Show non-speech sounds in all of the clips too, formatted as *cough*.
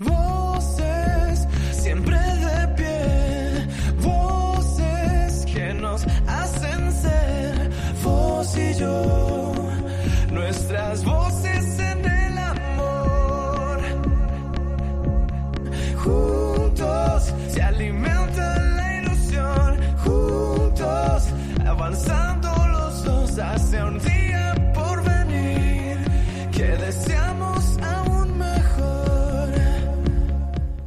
Voces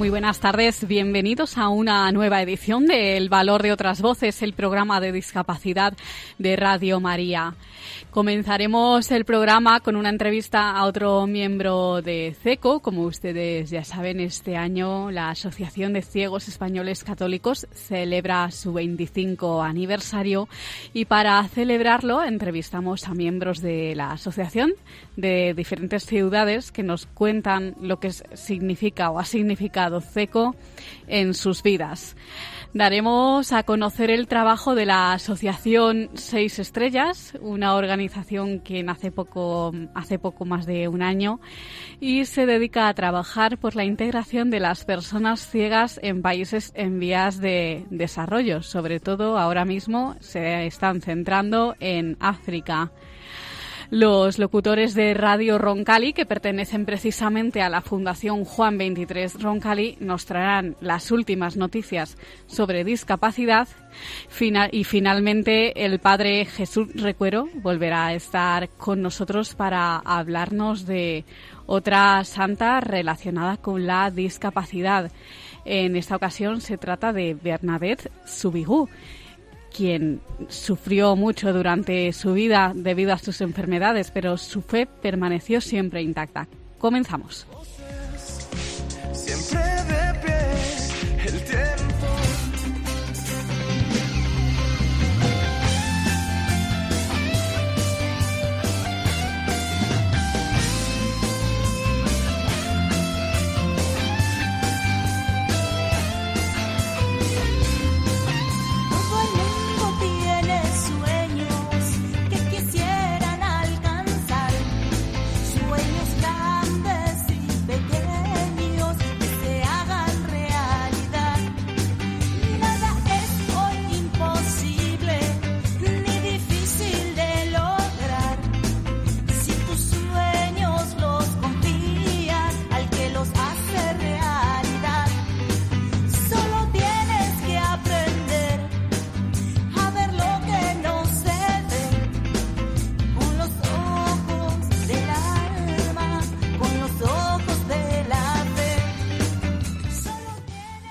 Muy buenas tardes, bienvenidos a una nueva edición de El Valor de otras Voces, el programa de discapacidad de Radio María. Comenzaremos el programa con una entrevista a otro miembro de CECO. Como ustedes ya saben, este año la Asociación de Ciegos Españoles Católicos celebra su 25 aniversario y para celebrarlo entrevistamos a miembros de la asociación de diferentes ciudades que nos cuentan lo que significa o ha significado CECO en sus vidas. Daremos a conocer el trabajo de la Asociación Seis Estrellas, una organización que nace poco, hace poco más de un año y se dedica a trabajar por la integración de las personas ciegas en países en vías de desarrollo. Sobre todo ahora mismo se están centrando en África. Los locutores de Radio Roncali, que pertenecen precisamente a la Fundación Juan 23 Roncali, nos traerán las últimas noticias sobre discapacidad y finalmente el padre Jesús Recuero volverá a estar con nosotros para hablarnos de otra santa relacionada con la discapacidad. En esta ocasión se trata de Bernadette Subigú quien sufrió mucho durante su vida debido a sus enfermedades, pero su fe permaneció siempre intacta. Comenzamos.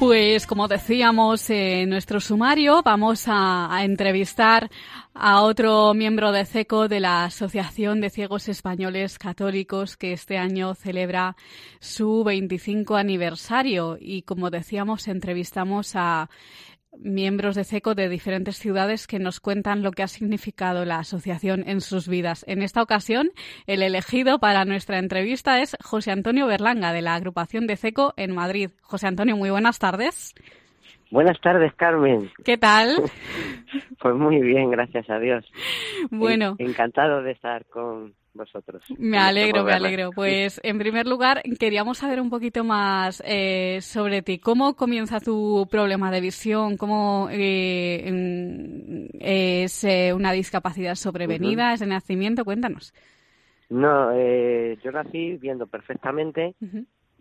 Pues como decíamos en nuestro sumario, vamos a, entrevistar a otro miembro de CECO de la Asociación de Ciegos Españoles Católicos que este año celebra su 25 aniversario. Y como decíamos entrevistamos a miembros de CECO de diferentes ciudades que nos cuentan lo que ha significado la asociación en sus vidas. En esta ocasión, el elegido para nuestra entrevista es José Antonio Berlanga, de la agrupación de CECO en Madrid. José Antonio, muy buenas tardes. Buenas tardes, Carmen. ¿Qué tal? *laughs* Pues muy bien, gracias a Dios. Bueno, En- Encantado de estar con vosotros. me alegro, me alegro. Pues en primer lugar, queríamos saber un poquito más eh, sobre ti. ¿Cómo comienza tu problema de visión? ¿Cómo eh, es eh, una discapacidad sobrevenida? ¿Es de nacimiento? Cuéntanos. No, eh, yo nací viendo perfectamente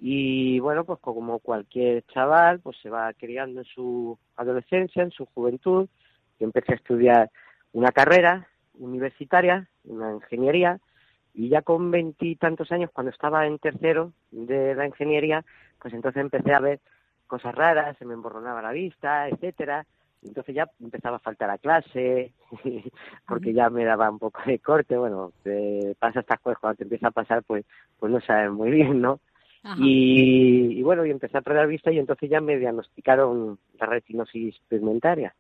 y bueno, pues como cualquier chaval, pues se va criando en su adolescencia, en su juventud. Yo empecé a estudiar una carrera universitaria, una ingeniería, y ya con veintitantos años, cuando estaba en tercero de la ingeniería, pues entonces empecé a ver cosas raras, se me emborronaba la vista, etcétera. Entonces ya empezaba a faltar a clase, *laughs* porque ya me daba un poco de corte. Bueno, te pasa estas cosas cuando te empieza a pasar, pues, pues no sabes muy bien, ¿no? Y, y bueno, y empecé a perder vista y entonces ya me diagnosticaron la retinosis pigmentaria.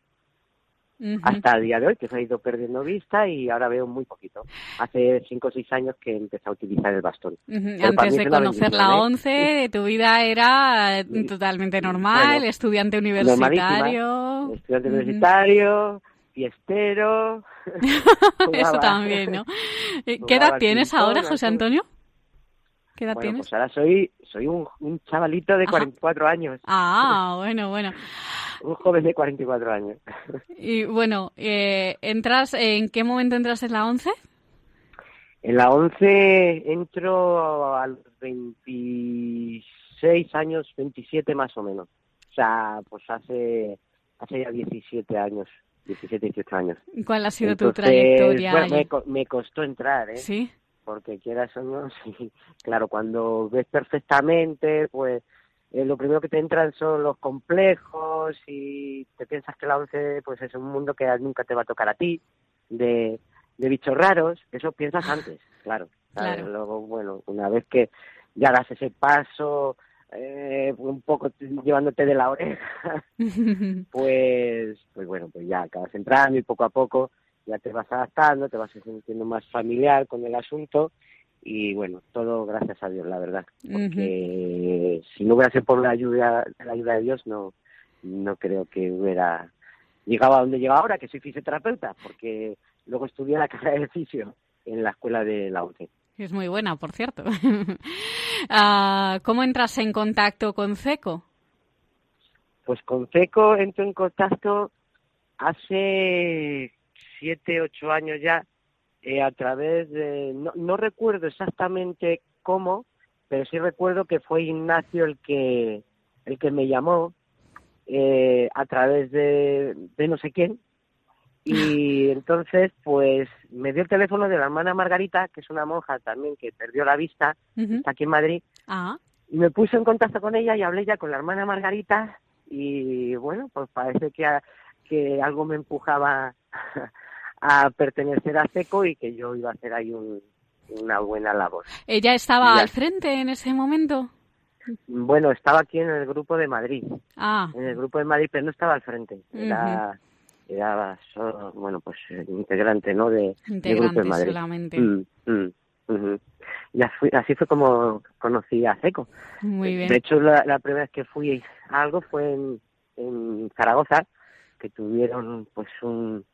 Hasta el día de hoy, que se ha ido perdiendo vista y ahora veo muy poquito. Hace cinco o seis años que empecé a utilizar el bastón. Antes de conocer la ¿eh? 11, tu vida era eh, totalmente normal, Bueno, estudiante universitario. Estudiante universitario, fiestero. *laughs* *laughs* Eso también, ¿no? *laughs* Eh, ¿Qué edad tienes ahora, José. Antonio? ¿Qué edad Bueno, tienes? pues ahora soy, soy un, un chavalito de Ajá. 44 años, Ah, *laughs* bueno, bueno. un joven de 44 años. *laughs* Y bueno, eh, ¿entras, ¿en qué momento entras en la 11? En la 11 entro a los 26 años, 27 más o menos. O sea, pues hace, hace ya 17 años, 17, 18 años. ¿Cuál ha sido tu Entonces, trayectoria? Bueno, me, me costó entrar, ¿eh? Sí. Porque quieras o no, *laughs* sí. Claro, cuando ves perfectamente, pues eh, lo primero que te entran son los complejos y te piensas que la once pues es un mundo que nunca te va a tocar a ti, de, de bichos raros, eso piensas antes, claro. *laughs* ¿sabes? Claro. Luego, bueno, una vez que ya das ese paso, eh, un poco llevándote de la oreja, *laughs* pues, pues bueno, pues ya acabas entrando y poco a poco ya te vas adaptando, te vas sintiendo más familiar con el asunto y bueno, todo gracias a Dios, la verdad, porque si no hubiera sido por la ayuda, la ayuda de Dios, no, no creo que hubiera llegado a donde llego ahora, que soy fisioterapeuta, porque luego estudié la *laughs* carrera de fisio en la escuela de la UTE. Es muy buena, por cierto. *laughs* Ah, ¿Cómo entras en contacto con CECO? Pues con CECO entro en contacto hace siete, ocho años ya, eh, a través de, no, no recuerdo exactamente cómo, pero sí recuerdo que fue Ignacio el que, el que me llamó eh, a través de, de no sé quién. Y *laughs* entonces, pues, me dio el teléfono de la hermana Margarita, que es una monja también que perdió la vista, está aquí en Madrid, Ah, y me puse en contacto con ella y hablé ya con la hermana Margarita y bueno, pues parece que, que algo me empujaba *laughs* a pertenecer a SECO y que yo iba a hacer ahí un- una buena labor. ¿ella estaba Ya. al frente en ese momento? Bueno, estaba aquí en el grupo de Madrid, Ah, en el grupo de Madrid, pero no estaba al frente, era, era solo, bueno, pues integrante, ¿no?, de, del grupo de integrante Madrid. solamente. Mm, mm. Y así, así fue como conocí a SECO. Muy bien. De hecho, la, la primera vez que fui a algo fue en, en Zaragoza, que tuvieron, pues, un.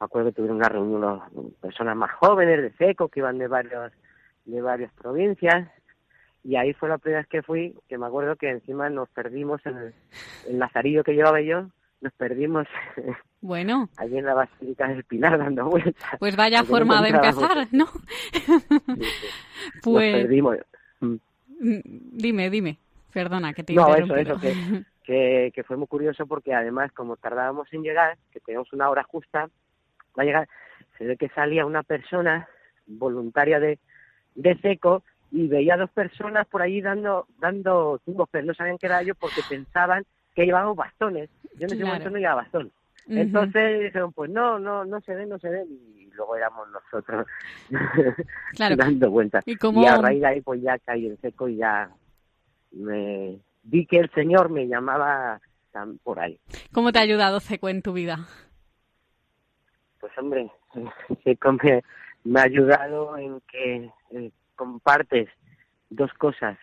Me acuerdo que tuvieron una reunión unas personas más jóvenes de SECO que iban de varios de varias provincias. Y ahí fue la primera vez que fui, que me acuerdo que encima nos perdimos en el, el lazarillo que llevaba yo, nos perdimos *laughs* Bueno, allí en la Basílica del Pilar dando vueltas. pues vaya no forma de empezar, ¿no? Sí, sí. *laughs* Nos Pues perdimos. Mm. mm, dime, dime. Perdona que te No, eso, eso, que, *laughs* que, que fue muy curioso porque además como tardábamos en llegar, que teníamos una hora justa, va a llegar, se ve que salía una persona voluntaria de, de seco y veía dos personas por allí dando dando tumbos, pero no sabían que era yo porque pensaban que llevábamos bastones. Yo en ese Claro. momento no llevaba bastón. Entonces dijeron, pues no, no, no se ven, no se ven. Y luego éramos nosotros *laughs* Claro. dando vueltas. ¿Y cómo- Y a raíz de ahí pues ya caí en seco y ya me vi que el Señor me llamaba por ahí. ¿Cómo te ha ayudado CECO en tu vida? Pues hombre, *laughs* me, ha ayudado en que compartes dos cosas.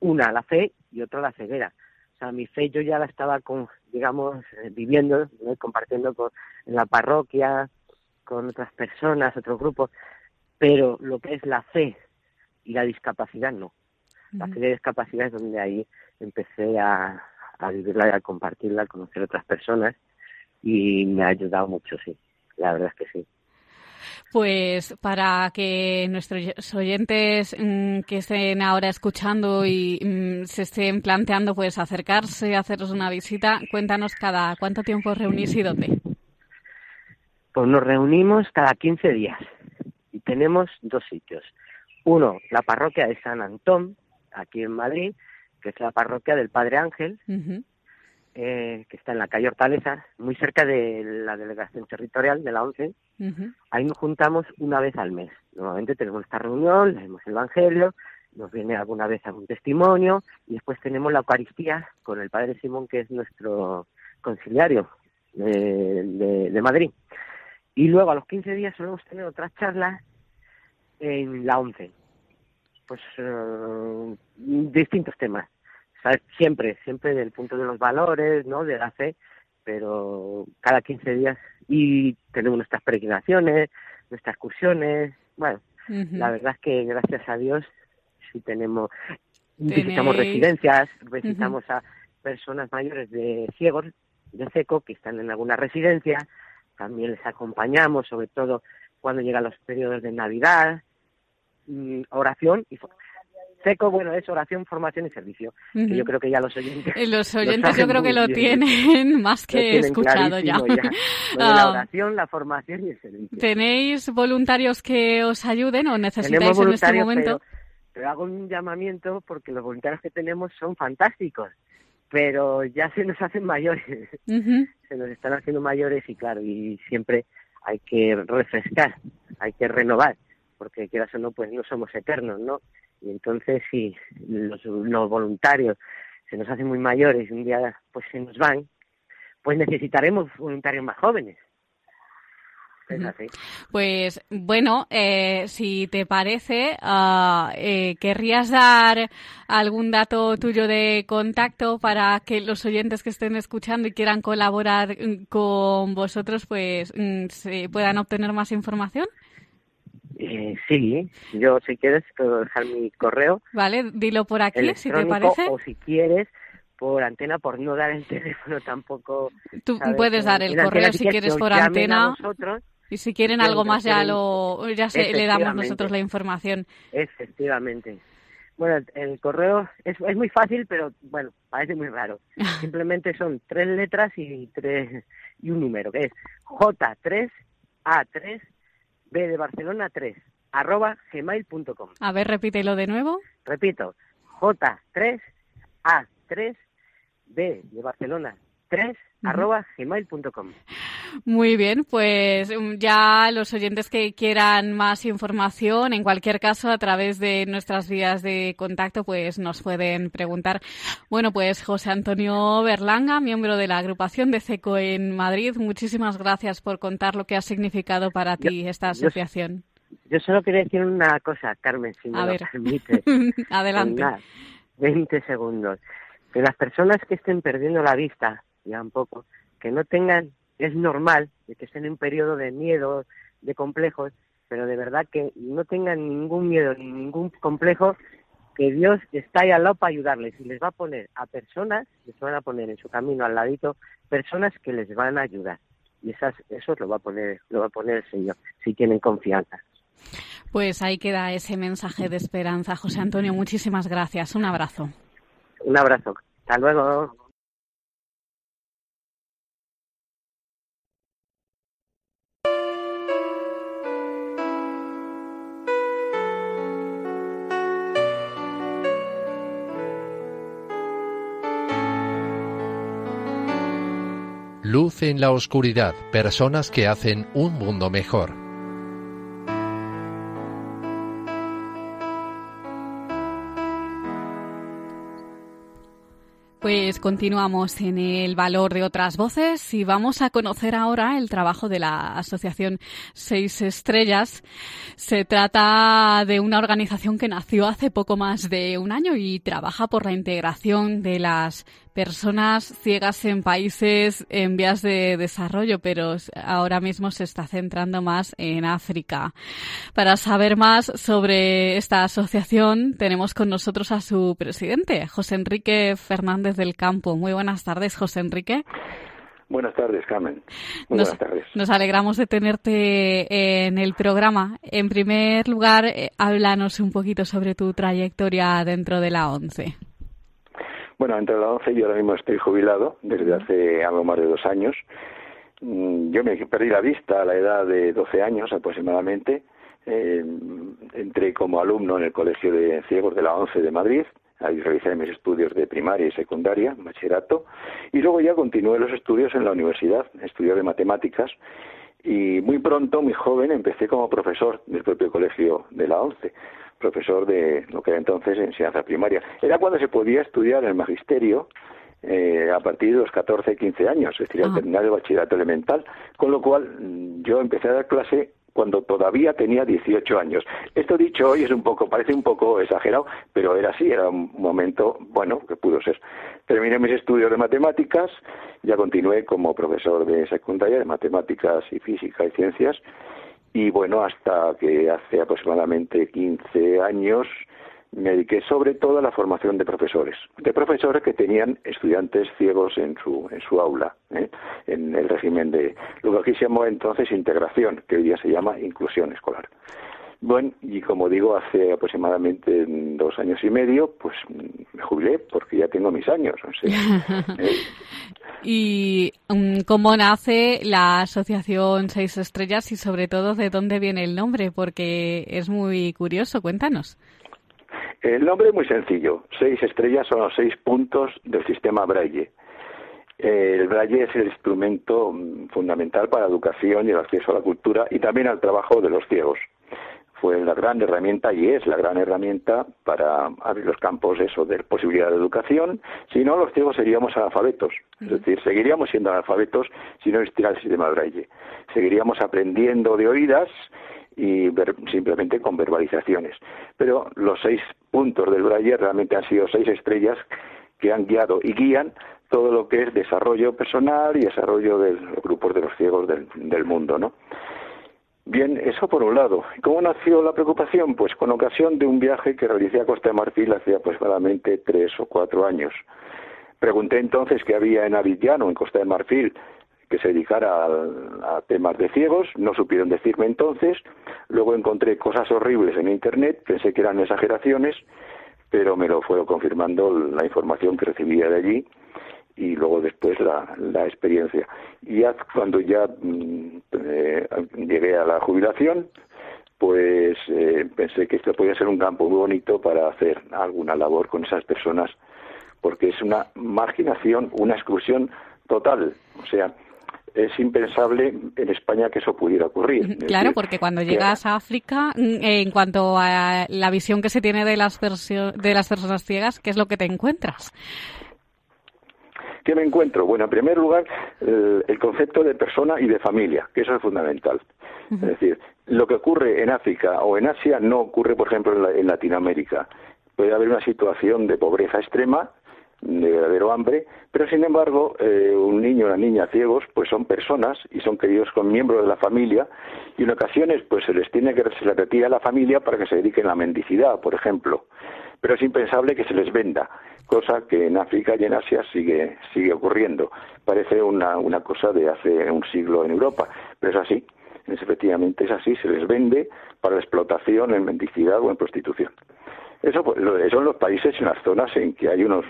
Una, la fe y otra, la ceguera. O sea, mi fe yo ya la estaba, con, digamos, eh, viviendo, ¿no? compartiendo con, en la parroquia, con otras personas, otros grupos, pero lo que es la fe y la discapacidad, no. La fe y la discapacidad es donde ahí empecé a, a vivirla y a compartirla, a conocer otras personas y me ha ayudado mucho, sí. La verdad es que sí. Pues para que nuestros oyentes mm, que estén ahora escuchando y mm, se estén planteando pues acercarse, haceros una visita, cuéntanos cada cuánto tiempo os reunís y dónde. Pues nos reunimos cada 15 días y tenemos dos sitios. Uno, la parroquia de San Antón, aquí en Madrid, que es la parroquia del Padre Ángel. Eh, que está en la calle Hortaleza, muy cerca de la delegación territorial de la ONCE. Ahí nos juntamos una vez al mes. Normalmente tenemos esta reunión, leemos el Evangelio, nos viene alguna vez algún testimonio y después tenemos la Eucaristía con el Padre Simón, que es nuestro conciliario. de, de- de Madrid. Y luego a los 15 días solemos tener otras charlas en la 11. Pues eh, distintos temas. ¿Sabes? Siempre, siempre del punto de los valores, ¿no? De la fe, pero cada 15 días y tenemos nuestras peregrinaciones, nuestras excursiones, bueno, la verdad es que gracias a Dios sí tenemos visitamos residencias, visitamos a personas mayores de ciegos, de seco, que están en alguna residencia, también les acompañamos, sobre todo cuando llegan los periodos de Navidad, mm, oración y seco, bueno, es oración, formación y servicio, que Ujú. yo creo que ya los oyentes *laughs* Los lo oyentes yo saben creo que lo bien. tienen *laughs* más que tienen escuchado ya. Lo de *laughs* la Ah, oración, la formación y el servicio. ¿Tenéis voluntarios que os ayuden o necesitáis en este momento? pero, pero hago un llamamiento porque los voluntarios que tenemos son fantásticos, pero ya se nos hacen mayores, Ujú. se nos están haciendo mayores y claro, y siempre hay que refrescar, hay que renovar, porque quieras o no, pues no somos eternos, ¿no? Y entonces si los, los voluntarios se nos hacen muy mayores y un día pues se nos van, pues necesitaremos voluntarios más jóvenes. Es Ujú. así. Pues bueno, eh, si te parece, ah, eh, ¿querrías dar algún dato tuyo de contacto para que los oyentes que estén escuchando y quieran colaborar mm, con vosotros, pues mm, se puedan obtener más información? Eh, sí, yo si quieres puedo dejar mi correo Vale, dilo por aquí, si te parece. o si quieres por antena por no dar el *laughs* teléfono tampoco Tú ¿sabes? puedes dar el correo si si quieres por antena. vosotros, Y si quieren algo más ya lo ya se, le damos nosotros la información. efectivamente bueno el, el correo es, es muy fácil pero bueno parece muy raro *laughs* simplemente son tres letras y tres y un número que es J3 A3 B de Barcelona 3 arroba gmail.com A ver, repítelo de nuevo. repito, J3, A3, B de Barcelona 3, arroba gmail.com. Muy bien, pues mm, ya los oyentes que quieran más información, en cualquier caso, a través de nuestras vías de contacto, pues nos pueden preguntar. Bueno, pues José Antonio Berlanga, miembro de la agrupación de CECO en Madrid, muchísimas gracias por contar lo que ha significado para ti esta asociación. Yo solo quería decir una cosa, Carmen, si me A lo ver. permites. *laughs* Adelante. Nada, 20 segundos. Que las personas que estén perdiendo la vista, ya un poco, que no tengan, es normal, de que estén en un periodo de miedo, de complejos, pero de verdad que no tengan ningún miedo ni ningún complejo, que Dios está ahí al lado para ayudarles y les va a poner a personas, les van a poner en su camino al ladito, personas que les van a ayudar. Y esas, eso lo va a poner, lo va a poner el Señor, si tienen confianza. Pues ahí queda ese mensaje de esperanza. José Antonio, muchísimas gracias. Un abrazo. Un abrazo. Hasta luego. Luz en la oscuridad, personas que hacen un mundo mejor. Pues continuamos en el valor de otras voces y vamos a conocer ahora el trabajo de la Asociación Seis Estrellas. Se trata de una organización que nació hace poco más de un año y trabaja por la integración de las personas ciegas en países en vías de desarrollo, pero ahora mismo se está centrando más en África. Para saber más sobre esta asociación, tenemos con nosotros a su presidente, José Enrique Fernández del Campo. Muy buenas tardes, José Enrique. Buenas tardes, Carmen. Muy Nos, buenas tardes. nos alegramos de tenerte en el programa. En primer lugar, eh, háblanos un poquito sobre tu trayectoria dentro de la ONCE. Bueno, entre la 11 yo ahora mismo estoy jubilado desde hace algo más de dos años. Mm, Yo me perdí la vista a la edad de 12 años aproximadamente. Eh, entré como alumno en el Colegio de Ciegos de la 11 de Madrid. Ahí realicé mis estudios de primaria y secundaria, bachillerato. Y luego ya continué los estudios en la universidad, estudié de matemáticas. Y muy pronto, muy joven, empecé como profesor del propio colegio de la 11 profesor de lo que era entonces enseñanza primaria. Era cuando se podía estudiar el magisterio eh, a partir de los 14, 15 años, es decir, al terminar el bachillerato elemental, con lo cual mm, yo empecé a dar clase cuando todavía tenía 18 años. Esto dicho hoy es un poco, parece un poco exagerado, pero era así, era un momento, bueno, que pudo ser. Terminé mis estudios de matemáticas, ya continué como profesor de secundaria de matemáticas y física y ciencias, y bueno, hasta que hace aproximadamente 15 años me dediqué sobre todo a la formación de profesores, de profesores que tenían estudiantes ciegos en su, en su aula, ¿eh? en el régimen de lo que aquí se llamó entonces integración, que hoy día se llama inclusión escolar. Bueno, y como digo, hace aproximadamente dos años y medio, pues me jubilé porque ya tengo mis años. O sea, *laughs* ¿eh? ¿Y mm, cómo nace la Asociación Seis Estrellas y sobre todo de dónde viene el nombre? Porque es muy curioso, cuéntanos. El nombre es muy sencillo. Seis estrellas son los seis puntos del sistema Braille. El Braille es el instrumento mm, fundamental para la educación y el acceso a la cultura y también al trabajo de los ciegos. Fue la gran herramienta y es la gran herramienta para abrir los campos eso de posibilidad de educación. Si no, los ciegos seríamos analfabetos. Es decir, seguiríamos siendo analfabetos si no existiera el sistema Braille. Seguiríamos aprendiendo de oídas y ver- simplemente con verbalizaciones. Pero los seis puntos del Braille realmente han sido seis estrellas que han guiado y guían todo lo que es desarrollo personal y desarrollo de los grupos de los ciegos del, del mundo, ¿no? Bien, eso por un lado. ¿Cómo nació la preocupación? Pues con ocasión de un viaje que realicé a Costa de Marfil hace aproximadamente tres o cuatro años. Pregunté entonces qué había en Abidjan en Costa de Marfil que se dedicara al- a, temas de ciegos, no supieron decirme entonces, luego encontré cosas horribles en Internet, pensé que eran exageraciones, pero me lo fue confirmando la información que recibía de allí y luego después la, la experiencia. Y ya cuando ya mm, eh, llegué a la jubilación, pues eh, pensé que esto podía ser un campo muy bonito para hacer alguna labor con esas personas, porque es una marginación, una exclusión total. O sea, es impensable en España que eso pudiera ocurrir. Claro, decir, porque cuando que- llegas a África, mm, en cuanto a la visión que se tiene de las, de las personas ciegas, ¿qué es lo que te encuentras? ¿Qué me encuentro? Bueno, en primer lugar, el, el concepto de persona y de familia, que eso es fundamental. Es decir, lo que ocurre en África o en Asia no ocurre, por ejemplo, en, la- en Latinoamérica. Puede haber una situación de pobreza extrema, de verdadero hambre, pero sin embargo, eh, un niño o una niña ciegos, pues son personas y son queridos con miembros de la familia y en ocasiones, pues se les tiene que se les retira a la familia para que se dediquen a la mendicidad, por ejemplo pero es impensable que se les venda, cosa que en África y en Asia sigue, sigue ocurriendo. Parece una, una cosa de hace un siglo en Europa, pero es así, es, efectivamente es así, se les vende para la explotación en mendicidad o en prostitución. Eso pues, son los países y las zonas en que hay unas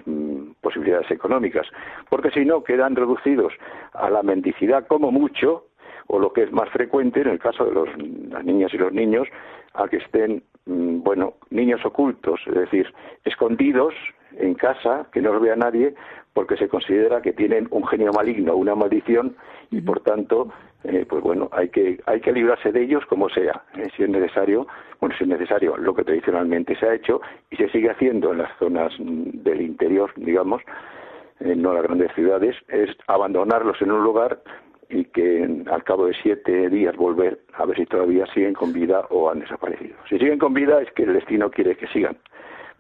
posibilidades económicas, porque si no quedan reducidos a la mendicidad como mucho, o lo que es más frecuente en el caso de los, las niñas y los niños, a que estén, mm, bueno, niños ocultos, es decir, escondidos en casa, que no los vea nadie, porque se considera que tienen un genio maligno, una maldición, y por tanto, eh, pues bueno, hay que, hay que librarse de ellos como sea, eh, si es necesario, bueno, si es necesario, lo que tradicionalmente se ha hecho y se sigue haciendo en las zonas mm, del interior, digamos, eh, no las grandes ciudades, es abandonarlos en un lugar y que al cabo de siete días volver a ver si todavía siguen con vida o han desaparecido. Si siguen con vida es que el destino quiere que sigan,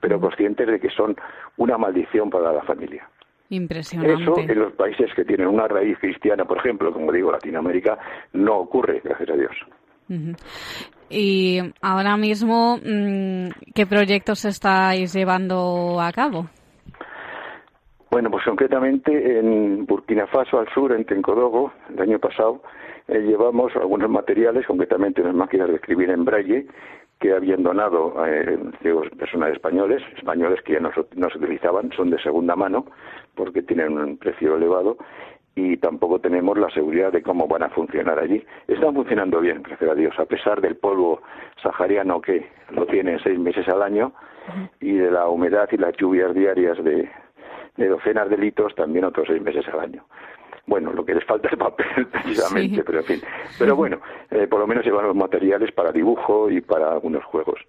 pero conscientes de que son una maldición para la familia. Impresionante. Eso en los países que tienen una raíz cristiana, por ejemplo, como digo, Latinoamérica, no ocurre, gracias a Dios. Y ahora mismo, mm, ¿qué proyectos estáis llevando a cabo? Bueno, pues concretamente en Burkina Faso, al sur, en Tencodogo, el año pasado, eh, llevamos algunos materiales, concretamente unas máquinas de escribir en braille, que habían donado eh, ciegos personas españoles, españoles que ya no, no se utilizaban, son de segunda mano, porque tienen un precio elevado, y tampoco tenemos la seguridad de cómo van a funcionar allí. Están funcionando bien, gracias a Dios, a pesar del polvo sahariano que lo tienen seis meses al año, y de la humedad y las lluvias diarias de, de docenas de litros también otros seis meses al año. Bueno, lo que les falta es papel, *laughs* precisamente, Sí. pero en fin. Pero bueno, eh, por lo menos llevan los materiales para dibujo y para algunos juegos.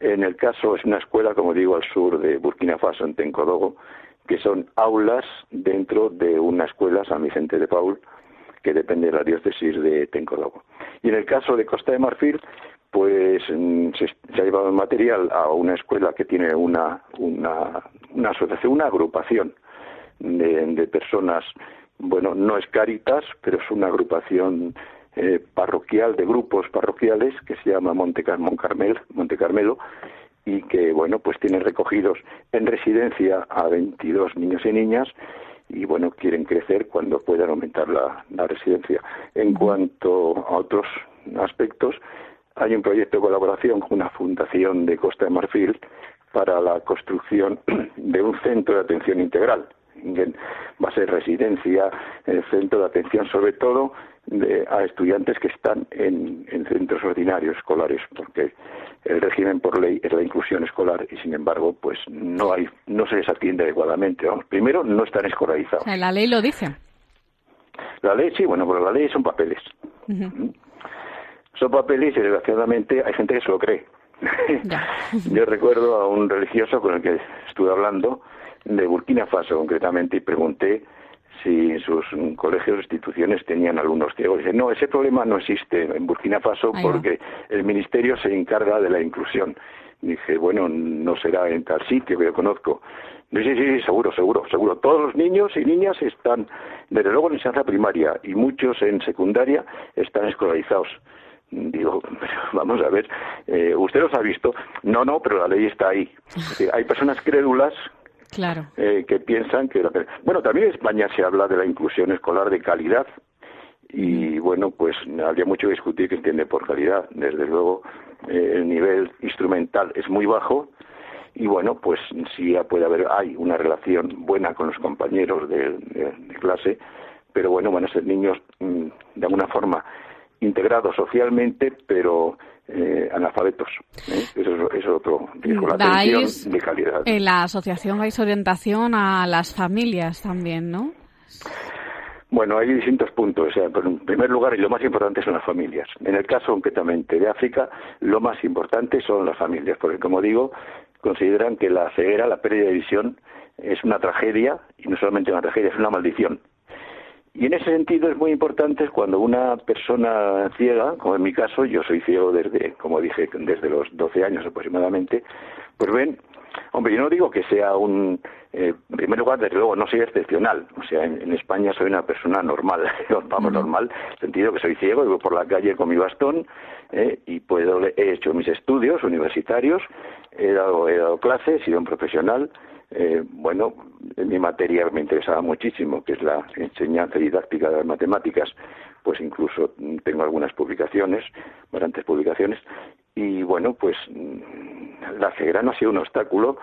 En el caso, es una escuela, como digo, al sur de Burkina Faso, en Tencodogo, que son aulas dentro de una escuela San Vicente de Paul, que depende de la diócesis de Tencologo. Y en el caso de Costa de Marfil, pues mm, se, se ha llevado el material a una escuela que tiene una, una, una asociación, una agrupación de, de personas, bueno, no es Caritas, pero es una agrupación eh, parroquial, de grupos parroquiales, que se llama Monte, Car- Moncarmel, Monte Carmelo, y que, bueno, pues tiene recogidos en residencia a 22 niños y niñas, y bueno, quieren crecer cuando puedan aumentar la, la residencia. En cuanto a otros aspectos, hay un proyecto de colaboración con una fundación de Costa de Marfil para la construcción *clears throat* de un centro de atención integral. Va a ser residencia, eh, centro de atención sobre todo de- a estudiantes que están en, en centros ordinarios escolares, porque el régimen por ley es la inclusión escolar y sin embargo pues no hay no se les atiende adecuadamente. vamos. Primero no están O escolarizados. sea, la ley lo dice. La ley sí, bueno, pero la ley son papeles. Ujú. Son papeles y desgraciadamente hay gente que se lo cree. *laughs* Yo recuerdo a un religioso con el que estuve hablando de Burkina Faso concretamente y pregunté si en sus colegios o instituciones tenían alumnos ciegos. Dice, no, ese problema no existe en Burkina Faso porque el ministerio se encarga de la inclusión. Dije, bueno, no será en tal sitio que yo conozco. Dice, sí, sí, sí, seguro, seguro, seguro. Todos los niños y niñas están, desde luego en enseñanza primaria y muchos en secundaria están escolarizados. Digo, *laughs* vamos a ver, eh, ¿usted los ha visto? No, no, pero la ley está ahí. Es decir, hay personas crédulas Claro. eh, que piensan que... la- Bueno, también en España se habla de la inclusión escolar de calidad y bueno, pues habría mucho que discutir que entiende por calidad. Desde luego, eh, el nivel instrumental es muy bajo y bueno, pues sí puede haber, hay una relación buena con los compañeros de, de- de clase, pero bueno, van a ser niños mm, de alguna forma integrados socialmente, pero eh, analfabetos. ¿eh? Eso es, otro riesgo, la de calidad. en la asociación dais orientación a las familias también, ¿no? Bueno, hay distintos puntos. O sea, pero en primer lugar, y lo más importante son las familias. En el caso concretamente de África, lo más importante son las familias, porque como digo, consideran que la ceguera, la pérdida de visión, es una tragedia, y no solamente una tragedia, es una maldición. Y en ese sentido es muy importante cuando una persona ciega, como en mi caso, yo soy ciego desde, como dije, desde los 12 años aproximadamente, pues ven, hombre, yo no digo que sea un, eh, en primer lugar, desde luego, no soy excepcional, o sea, en, en España soy una persona normal, *laughs* vamos, normal, en el sentido que soy ciego voy por la calle con mi bastón eh, y puedo, he hecho mis estudios universitarios, he dado, he dado clases, he sido un profesional, eh, bueno, en mi materia me interesaba muchísimo, que es la enseñanza didáctica de las matemáticas, pues incluso mm, tengo algunas publicaciones, bastantes publicaciones, y bueno, pues mm, la ceguera no ha sido un obstáculo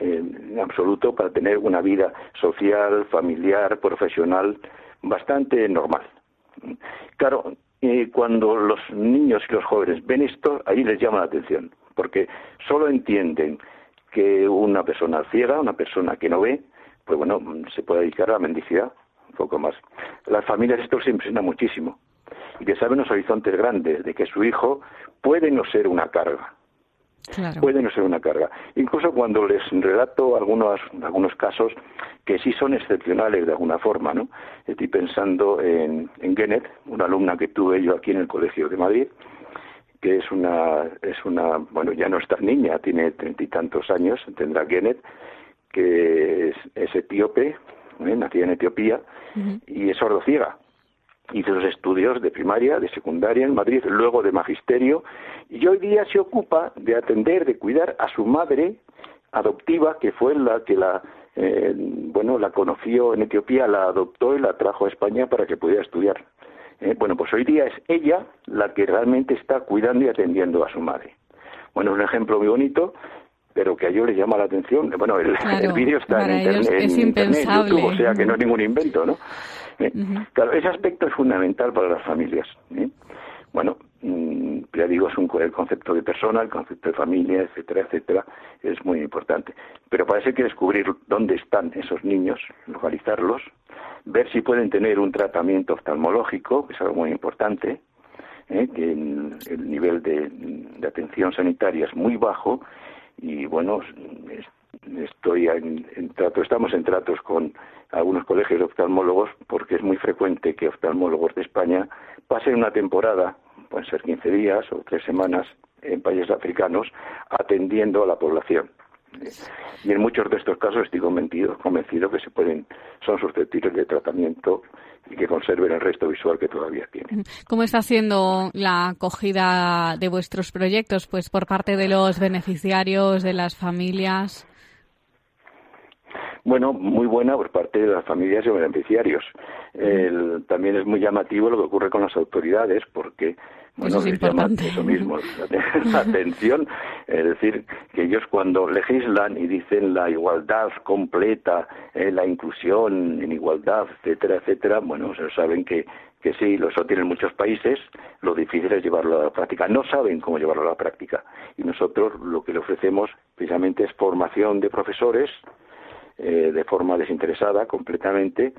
eh, en absoluto para tener una vida social, familiar, profesional, bastante normal. Claro, cuando los niños y los jóvenes ven esto, ahí les llama la atención, porque solo entienden que una persona ciega, una persona que no ve, pues bueno, se puede dedicar a la mendicidad, un poco más. Las familias esto les impresiona muchísimo y que saben los horizontes grandes de que su hijo puede no ser una carga, Claro. puede no ser una carga. Incluso cuando les relato algunos, algunos casos que sí son excepcionales de alguna forma, ¿no? Estoy pensando en, en una alumna que tuve yo aquí en el Colegio de Madrid, que es una, es una, bueno, ya no está niña, tiene treinta y tantos años, tendrá Genet, que es, es etíope, ¿eh? nacida en Etiopía, y es sordociega. Hizo los estudios de primaria, de secundaria en Madrid, luego de magisterio, y hoy día se ocupa de atender, de cuidar a su madre adoptiva, que fue la que la, eh, bueno, la conoció en Etiopía, la adoptó y la trajo a España para que pudiera estudiar. Eh, bueno, pues hoy día es ella la que realmente está cuidando y atendiendo a su madre. Bueno, es un ejemplo muy bonito, pero que a ellos les llama la atención. Bueno, el, Claro, el vídeo está en internet, es en internet. YouTube, o sea que no es ningún invento, ¿no? Eh. Claro, ese aspecto es fundamental para las familias. ¿eh? Bueno, mm, ya digo, es un, el concepto de persona, el concepto de familia, etcétera, etcétera, es muy importante. Pero hay que descubrir dónde están esos niños, localizarlos, ver si pueden tener un tratamiento oftalmológico, que es algo muy importante, ¿eh? que el, el nivel de, atención sanitaria es muy bajo y bueno, es- estoy en, en trato, estamos en tratos con algunos colegios de oftalmólogos porque es muy frecuente que oftalmólogos de España pasen una temporada, pueden ser 15 días o tres semanas, en países africanos atendiendo a la población. Y en muchos de estos casos estoy convencido, convencido que se pueden, son susceptibles de tratamiento y que conserven el resto visual que todavía tienen. ¿Cómo está siendo la acogida de vuestros proyectos, pues por parte de los beneficiarios, de las familias? Bueno, muy buena por parte de las familias y beneficiarios. El- también es muy llamativo lo que ocurre con las autoridades, porque bueno, Eso es importante. eso mismo *laughs* la *laughs* atención. Es decir, que ellos cuando legislan y dicen la igualdad completa, eh, la inclusión en igualdad, etcétera, etcétera, bueno, se saben que que sí, lo- eso tienen muchos países, lo difícil es llevarlo a la práctica. No saben cómo llevarlo a la práctica. Y nosotros lo que le ofrecemos precisamente es formación de profesores, eh, de forma desinteresada completamente,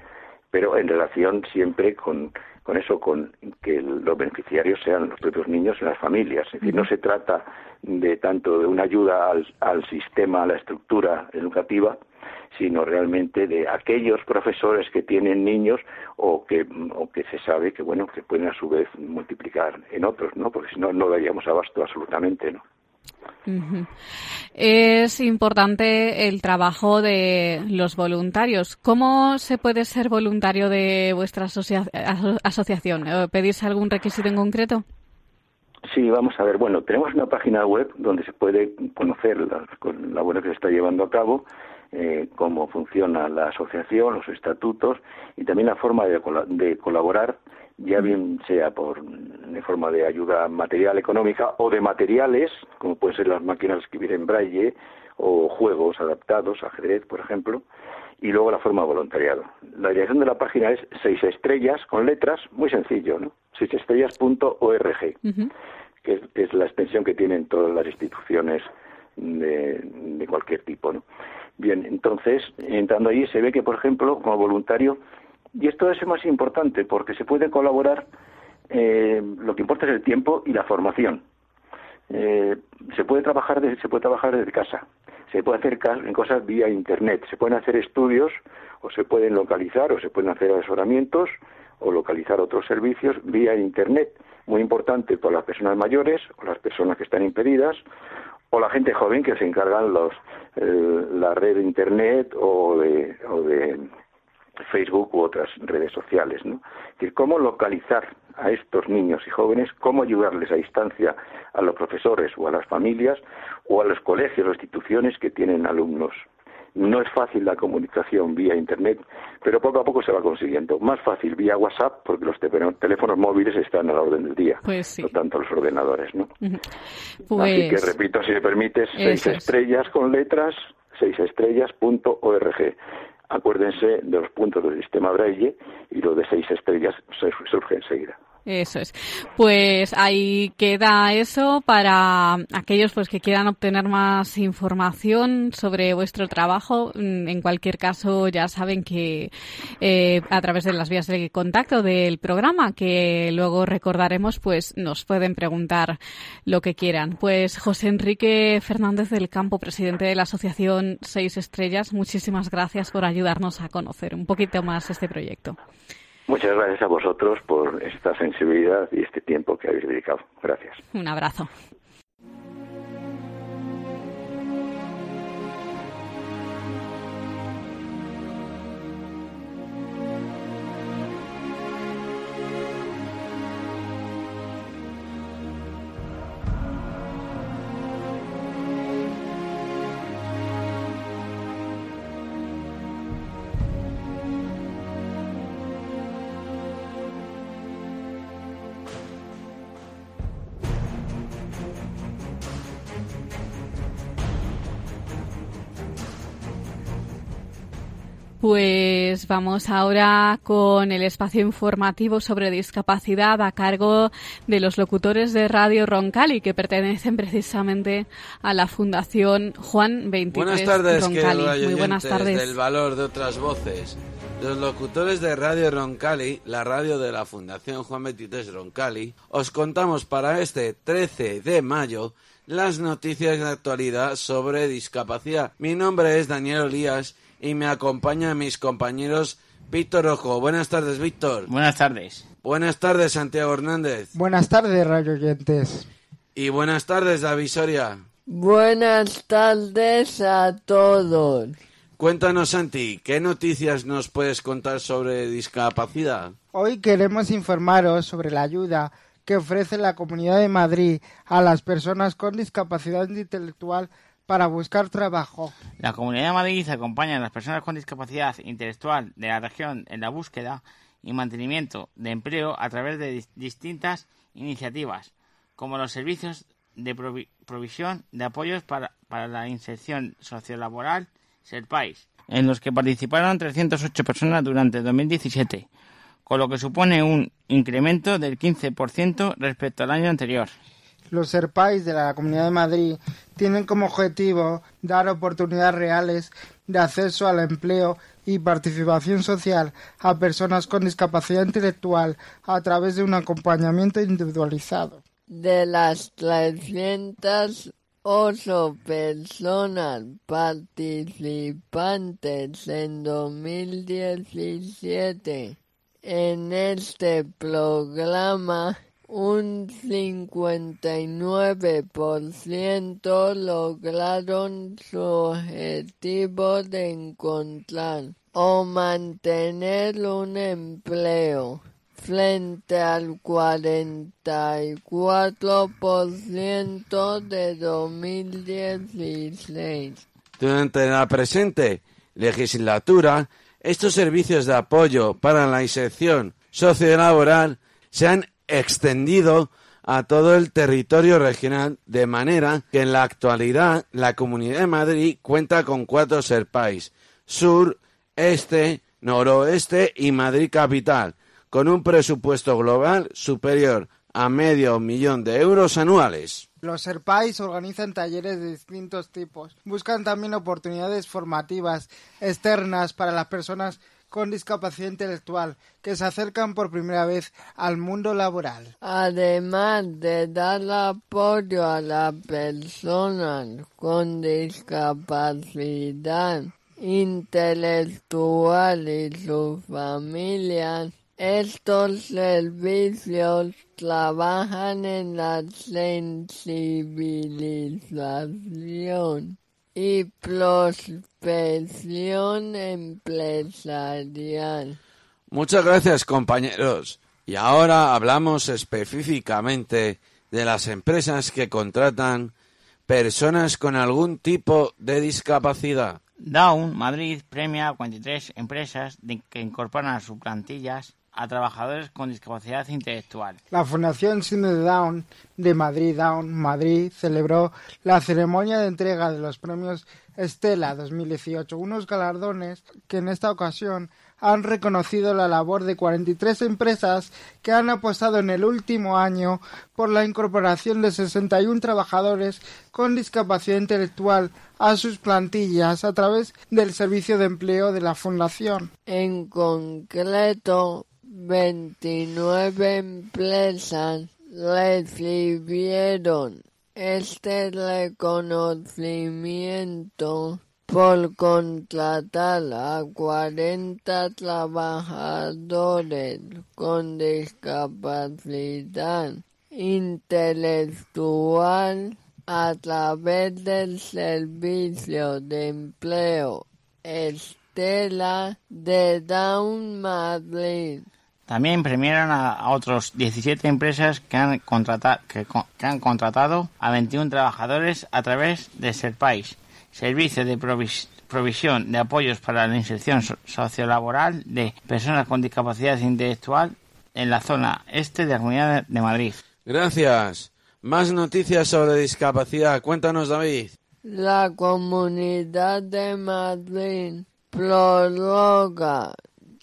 pero en relación siempre con, con eso, con que los beneficiarios sean los propios niños y las familias. Es decir, no se trata de tanto de una ayuda al, al sistema, a la estructura educativa, sino realmente de aquellos profesores que tienen niños o que, o que se sabe que bueno que pueden a su vez multiplicar en otros, ¿no? Porque si no no daríamos abasto absolutamente, ¿no? Es importante el trabajo de los voluntarios. ¿Cómo se puede ser voluntario de vuestra asocia- aso- asociación? ¿Pedís algún requisito en concreto? Sí, vamos a ver. Bueno, tenemos una página web donde se puede conocer la, la labor que se está llevando a cabo, eh, cómo funciona la asociación, los estatutos y también la forma de, de colaborar, ya bien sea por de forma de ayuda material económica o de materiales, como pueden ser las máquinas de escribir en braille o juegos adaptados, ajedrez, por ejemplo, y luego la forma de voluntariado. La dirección de la página es seis estrellas con letras, muy sencillo, ¿no? seisestrellas.org Ujú. que es, es la extensión que tienen todas las instituciones de, de cualquier tipo. ¿no? Bien, entonces, entrando ahí se ve que, por ejemplo, como voluntario, y esto es más importante porque se puede colaborar, eh, lo que importa es el tiempo y la formación. Eh, se puede trabajar desde, se puede trabajar desde casa, se puede hacer cosas vía internet, se pueden hacer estudios o se pueden localizar o se pueden hacer asesoramientos o localizar otros servicios vía internet, muy importante para las personas mayores o las personas que están impedidas o la gente joven que se encargan los eh, la red de internet o de, o de Facebook u otras redes sociales, ¿no? Es decir, cómo localizar a estos niños y jóvenes, cómo ayudarles a distancia a los profesores o a las familias o a los colegios o instituciones que tienen alumnos. No es fácil la comunicación vía Internet, pero poco a poco se va consiguiendo. Más fácil vía WhatsApp, porque los teléfonos- móviles están a la orden del día, Pues sí. no tanto los ordenadores, ¿no? Así que Pues repito, si me permites, seis Eso es. estrellas con letras, seisestrellas.org. Acuérdense de los puntos del sistema Braille y lo de seis estrellas surge enseguida. Eso es. Pues ahí queda eso para aquellos pues que quieran obtener más información sobre vuestro trabajo. Mm, En cualquier caso, ya saben que eh, a través de las vías de contacto del programa, que luego recordaremos, pues nos pueden preguntar lo que quieran. Pues José Enrique Fernández del Campo, presidente de la Asociación Seis Estrellas, muchísimas gracias por ayudarnos a conocer un poquito más este proyecto. Muchas gracias a vosotros por esta sensibilidad y este tiempo que habéis dedicado. Gracias. Un abrazo. Pues vamos ahora con el espacio informativo sobre discapacidad a cargo de los locutores de Radio Roncali que pertenecen precisamente a la Fundación Juan 23 Buenas tardes, Roncali. Muy buenas tardes. del valor de otras voces. Los locutores de Radio Roncali, la radio de la Fundación Juan 23 Roncali, os contamos para este 13 de mayo las noticias de actualidad sobre discapacidad. Mi nombre es Daniel Olías y me acompañan mis compañeros Víctor Ojo. Buenas tardes, Víctor. Buenas tardes. Buenas tardes, Santiago Hernández. Buenas tardes, radio oyentes. Y buenas tardes, David Soria. Buenas tardes a todos. Cuéntanos, Santi, ¿qué noticias nos puedes contar sobre discapacidad? Hoy queremos informaros sobre la ayuda que ofrece la Comunidad de Madrid a las personas con discapacidad intelectual para buscar trabajo. La Comunidad de Madrid acompaña a las personas con discapacidad intelectual de la región en la búsqueda y mantenimiento de empleo a través de dis- distintas iniciativas, como los servicios de provi- provisión de apoyos para, para la inserción sociolaboral SERPAIS, en los que participaron 308 personas durante 2017, con lo que supone un incremento del 15% respecto al año anterior. Los SERPAIS de la Comunidad de Madrid tienen como objetivo dar oportunidades reales de acceso al empleo y participación social a personas con discapacidad intelectual a través de un acompañamiento individualizado. De las 308 personas participantes en 2017 en este programa, un 59% lograron su objetivo de encontrar o mantener un empleo frente al 44% de 2016. Durante la presente legislatura, estos servicios de apoyo para la inserción sociolaboral se han extendido a todo el territorio regional, de manera que en la actualidad la Comunidad de Madrid cuenta con cuatro SERPAIS, Sur, Este, Noroeste y Madrid Capital, con un presupuesto global superior a medio millón de euros anuales. Los SERPAIS organizan talleres de distintos tipos. Buscan también oportunidades formativas externas para las personas con discapacidad intelectual que se acercan por primera vez al mundo laboral. Además de dar apoyo a las personas con discapacidad intelectual y sus familias, estos servicios trabajan en la sensibilización y prospección empresarial. Muchas gracias, compañeros. Y ahora hablamos específicamente de las empresas que contratan personas con algún tipo de discapacidad. Down Madrid premia a 43 empresas de- que incorporan a sus plantillas a trabajadores con discapacidad intelectual. La Fundación Síndrome de Down de Madrid Down Madrid celebró la ceremonia de entrega de los premios Estela 2018, unos galardones que en esta ocasión han reconocido la labor de 43 empresas que han apostado en el último año por la incorporación de 61 trabajadores con discapacidad intelectual a sus plantillas a través del servicio de empleo de la Fundación. En concreto, 29 empresas recibieron este reconocimiento por contratar a 40 trabajadores con discapacidad intelectual a través del servicio de empleo Estela de Down Madrid. También premiaron a, a otros 17 empresas que han, contrata- que, han contratado a 21 trabajadores a través de SERPAIS, Servicio de Provis- Provisión de Apoyos para la Inserción so- Sociolaboral de Personas con Discapacidad Intelectual en la zona este de la Comunidad de Madrid. Gracias. Más noticias sobre discapacidad. Cuéntanos, David. La Comunidad de Madrid prorroga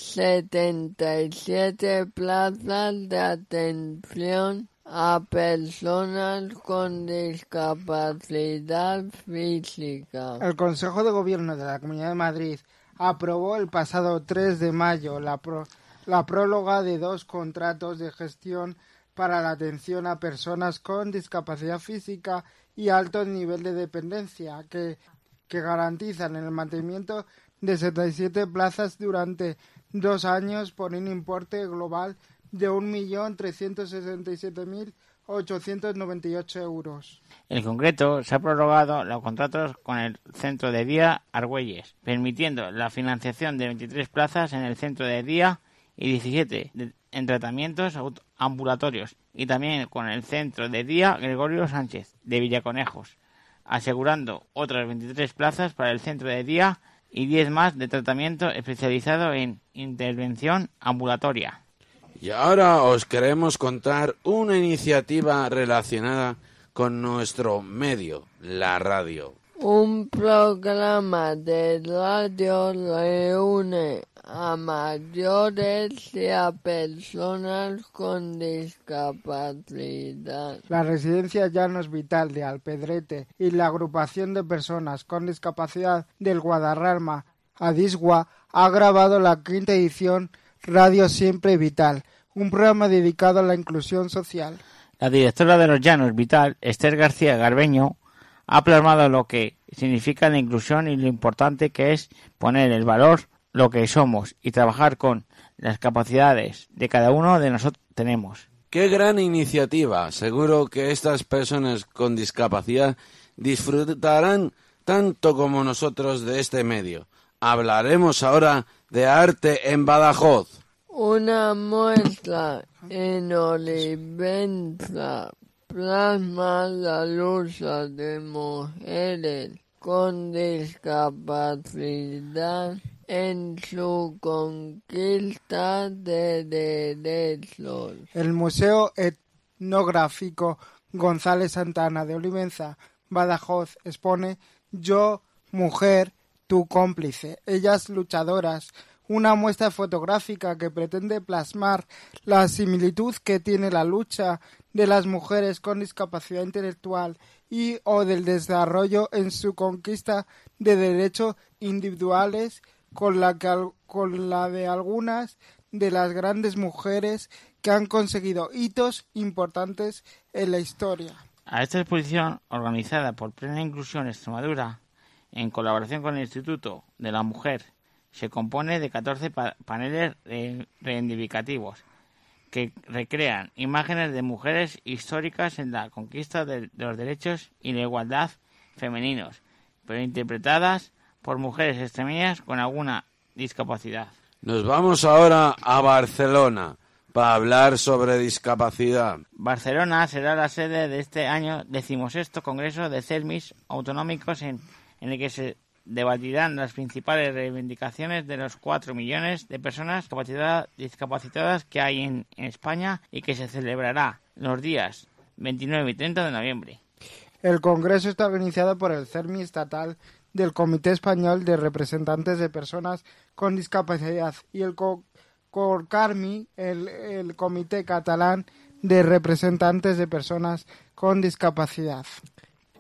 77 plazas de atención a personas con discapacidad física. El Consejo de Gobierno de la Comunidad de Madrid aprobó el pasado 3 de mayo la, pro- la próloga de dos contratos de gestión para la atención a personas con discapacidad física y alto nivel de dependencia que, que garantizan el mantenimiento de 77 plazas durante dos años por un importe global de 1.367.898 euros. En concreto, se ha prorrogado los contratos con el centro de día Argüelles, permitiendo la financiación de 23 plazas en el centro de día y 17 de- en tratamientos ambulatorios y también con el centro de día Gregorio Sánchez de Villaconejos, asegurando otras 23 plazas para el centro de día y 10 más de tratamiento especializado en intervención ambulatoria. Y ahora os queremos contar una iniciativa relacionada con nuestro medio, la radio. Un programa de radio reúne a mayores y a personas con discapacidad. La residencia Llanos Vital de Alpedrete y la agrupación de personas con discapacidad del Guadarrama, Adisgua, ha grabado la quinta edición Radio Siempre Vital, un programa dedicado a la inclusión social. La directora de los Llanos Vital, Esther García Garbeño, ha plasmado lo que significa la inclusión y lo importante que es poner el valor lo que somos y trabajar con las capacidades de cada uno de nosotros tenemos. Qué gran iniciativa. Seguro que estas personas con discapacidad disfrutarán tanto como nosotros de este medio. Hablaremos ahora de arte en Badajoz. Una muestra en Olivenza plasma la lucha de mujeres con discapacidad en su conquista de derechos. El Museo Etnográfico González Santana de Olivenza, Badajoz, expone Yo, mujer, tu cómplice, ellas luchadoras, una muestra fotográfica que pretende plasmar la similitud que tiene la lucha de las mujeres con discapacidad intelectual y o del desarrollo en su conquista de derechos individuales con la, que con la de algunas de las grandes mujeres que han conseguido hitos importantes en la historia. A esta exposición, organizada por Plena Inclusión Extremadura, en colaboración con el Instituto de la Mujer, se compone de 14 pa- paneles re- reivindicativos que recrean imágenes de mujeres históricas en la conquista de, de los derechos y la igualdad femeninos, pero interpretadas por mujeres extremeñas con alguna discapacidad. Nos vamos ahora a Barcelona para hablar sobre discapacidad. Barcelona será la sede de este año decimosexto Congreso de CERMIS autonómicos en, en el que se debatirán las principales reivindicaciones de los cuatro millones de personas discapacitadas que hay en, en España y que se celebrará los días 29 y 30 de noviembre. El Congreso está organizado por el CERMI estatal del Comité Español de Representantes de Personas con Discapacidad y el Co- CORCARMI, el, el Comité Catalán de Representantes de Personas con Discapacidad.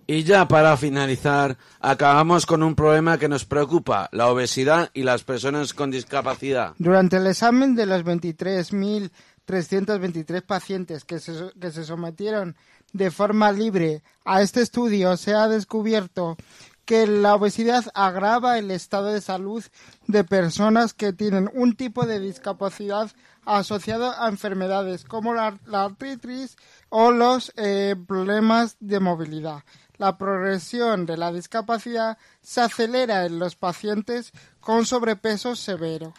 Y ya para finalizar, acabamos con un problema que nos preocupa, la obesidad y las personas con discapacidad. Durante el examen de los 23.323 pacientes que se, que se sometieron de forma libre a este estudio, se ha descubierto que la obesidad agrava el estado de salud de personas que tienen un tipo de discapacidad asociado a enfermedades como la, artritis o los eh, problemas de movilidad. La progresión de la discapacidad se acelera en los pacientes con sobrepeso severo.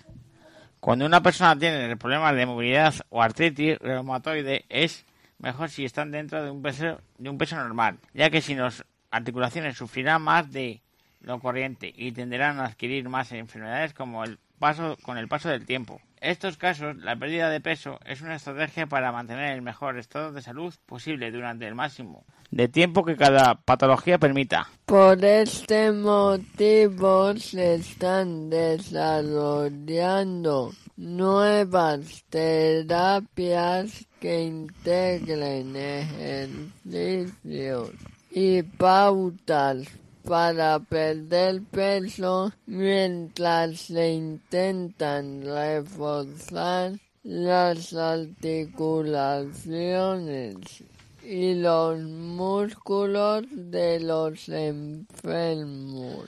Cuando una persona tiene problemas de movilidad o artritis reumatoide, es mejor si están dentro de un peso, de un peso normal, ya que si las articulaciones sufrirán más de lo corriente y tenderán a adquirir más enfermedades como el paso con el paso del tiempo. En estos casos, la pérdida de peso es una estrategia para mantener el mejor estado de salud posible durante el máximo de tiempo que cada patología permita. Por este motivo se están desarrollando nuevas terapias que integren ejercicios y pautas para perder peso mientras se intentan reforzar las articulaciones y los músculos de los enfermos.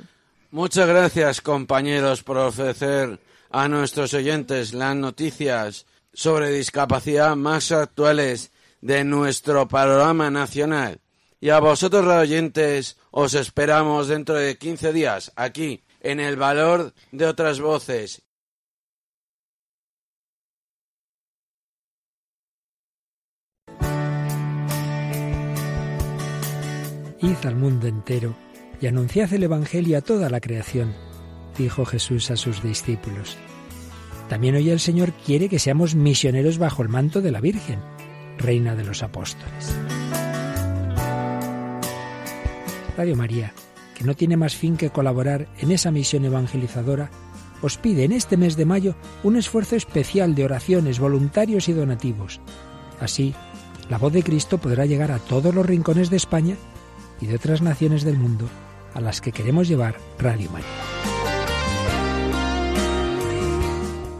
Muchas gracias, compañeros, por ofrecer a nuestros oyentes las noticias sobre discapacidad más actuales de nuestro panorama nacional. Y a vosotros, oyentes, os esperamos dentro de 15 días aquí, en el valor de otras voces. Id al mundo entero y anunciad el Evangelio a toda la creación, dijo Jesús a sus discípulos. También hoy el Señor quiere que seamos misioneros bajo el manto de la Virgen, Reina de los Apóstoles. Radio María, que no tiene más fin que colaborar en esa misión evangelizadora, os pide en este mes de mayo un esfuerzo especial de oraciones, voluntarios y donativos. Así, la voz de Cristo podrá llegar a todos los rincones de España y de otras naciones del mundo a las que queremos llevar Radio María.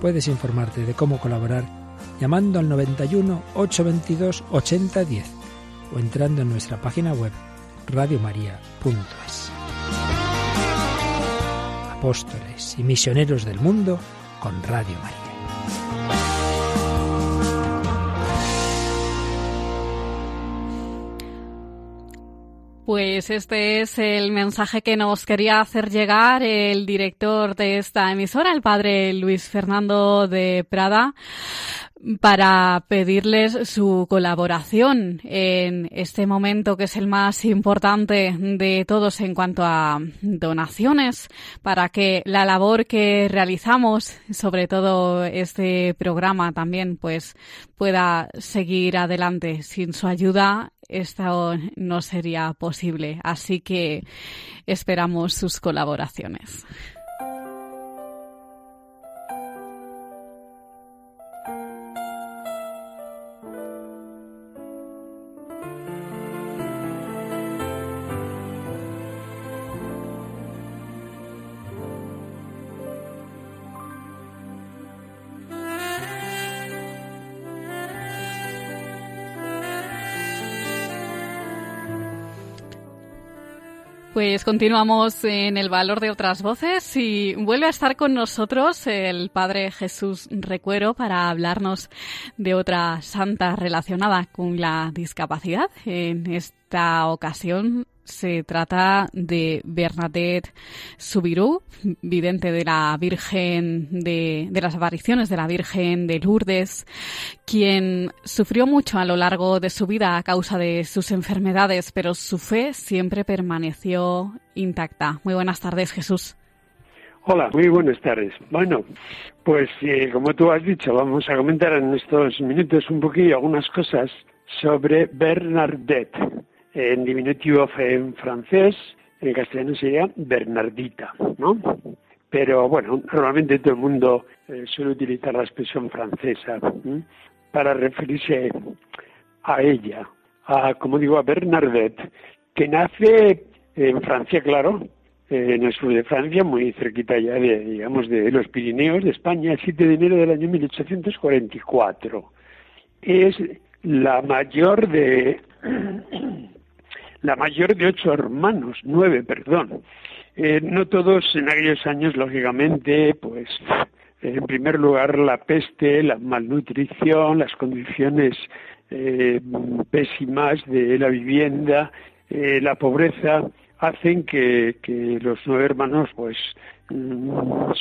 Puedes informarte de cómo colaborar llamando al 91 822 8010 o entrando en nuestra página web radiomaria.es. Apóstoles y misioneros del mundo con Radio María. Pues este es el mensaje que nos quería hacer llegar el director de esta emisora, el padre Luis Fernando de Prada, para pedirles su colaboración en este momento que es el más importante de todos en cuanto a donaciones, para que la labor que realizamos, sobre todo este programa también, pues pueda seguir adelante. Sin su ayuda esto no sería posible. Así que esperamos sus colaboraciones. Pues continuamos en el valor de otras voces y vuelve a estar con nosotros el Padre Jesús Recuero para hablarnos de otra santa relacionada con la discapacidad. En esta ocasión se trata de Bernadette Subirú, vidente de la Virgen de, de, las apariciones de la Virgen de Lourdes, quien sufrió mucho a lo largo de su vida a causa de sus enfermedades, pero su fe siempre permaneció intacta. Muy buenas tardes, Jesús. Hola, muy buenas tardes. Bueno, pues eh, como tú has dicho, vamos a comentar en estos minutos un poquillo algunas cosas sobre Bernadette en diminutivo en francés, en castellano sería Bernardita, ¿no? Pero bueno, normalmente todo el mundo eh, suele utilizar la expresión francesa para referirse a ella, a, como digo, a Bernadette, que nace en Francia, claro, eh, en el sur de Francia, muy cerquita ya de, digamos, de los Pirineos de España, el 7 de enero del año 1844. Es la mayor de la mayor de ocho hermanos, nueve, perdón. Eh, no todos en aquellos años, lógicamente, pues en primer lugar la peste, la malnutrición, las condiciones eh, pésimas de la vivienda, eh, la pobreza, hacen que, que, los nueve hermanos pues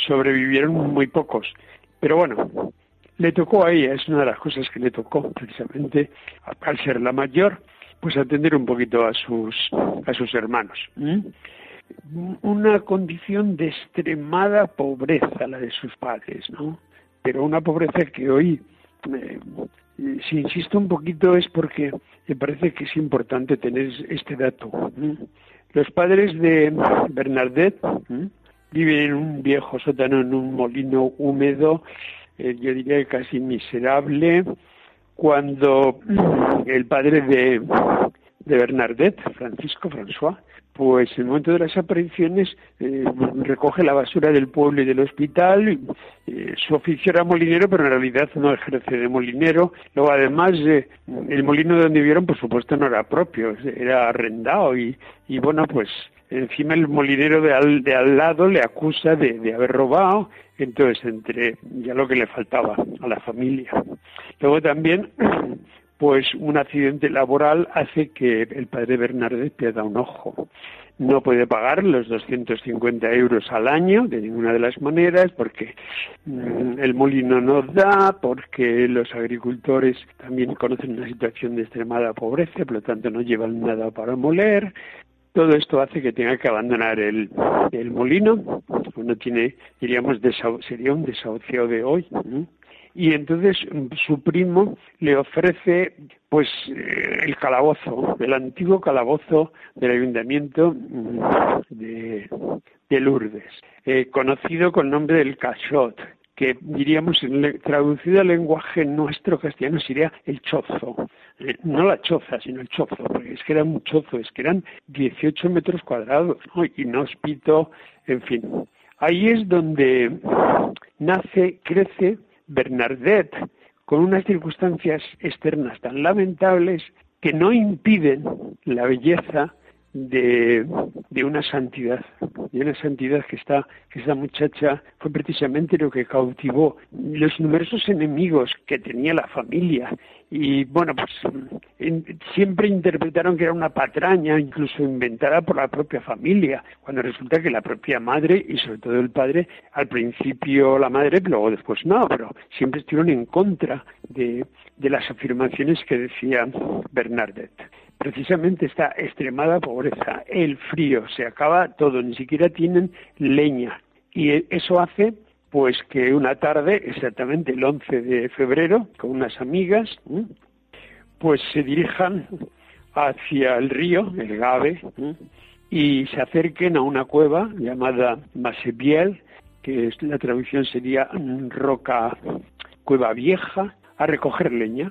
sobrevivieron muy pocos. Pero bueno, le tocó a ella, es una de las cosas que le tocó precisamente al ser la mayor pues atender un poquito a sus a sus hermanos. ¿Mm? Una condición de extremada pobreza la de sus padres, ¿no? Pero una pobreza que hoy, eh, si insisto un poquito, es porque me parece que es importante tener este dato. ¿Mm? Los padres de Bernadette ¿Mm? viven en un viejo sótano, en un molino húmedo, eh, yo diría casi miserable, cuando el padre de, de Bernadette, Francisco François, pues en el momento de las apariciones eh, recoge la basura del pueblo y del hospital. eh, su oficio era molinero, pero en realidad no ejerce de molinero. Luego, además, eh, el molino donde vivieron, por supuesto, no era propio, era arrendado. Y, y bueno, pues encima el molinero de al, de al lado le acusa de, de haber robado. Entonces, entre ya lo que le faltaba a la familia. Luego también *clears throat* pues un accidente laboral hace que el padre Bernardet pierda un ojo. No puede pagar los 250 euros al año de ninguna de las maneras porque mm, el molino no da, porque los agricultores también conocen una situación de extremada pobreza, por lo tanto no llevan nada para moler. Todo esto hace que tenga que abandonar el, el molino. Uno tiene, diríamos, sería un desahucio de hoy. y entonces mm, su primo le ofrece pues eh, el calabozo, el antiguo calabozo del ayuntamiento mm, de, de Lourdes, eh, conocido con el nombre del cachot, que diríamos traducido al lenguaje nuestro castellano sería el chozo, Eh, no la choza, sino el chozo, porque es que era un chozo, es que eran 18 metros cuadrados, ¿no? inhóspito, en fin. Ahí es donde nace, crece Bernadette con unas circunstancias externas tan lamentables que no impiden la belleza de, una santidad, de una santidad que esta, que esta muchacha fue precisamente lo que cautivó los numerosos enemigos que tenía la familia. Y bueno pues en- siempre interpretaron que era una patraña incluso inventada por la propia familia cuando resulta que la propia madre y sobre todo el padre al principio la madre luego después no pero siempre estuvieron en contra de, de las afirmaciones que decía Bernadette precisamente esta extremada pobreza, el frío, se acaba todo, ni siquiera tienen leña. Y eso hace pues que una tarde, exactamente el 11 de febrero, con unas amigas, pues se dirijan hacia el río, el Gave, y se acerquen a una cueva llamada Masebiel, que es, la traducción sería roca, cueva vieja, a recoger leña.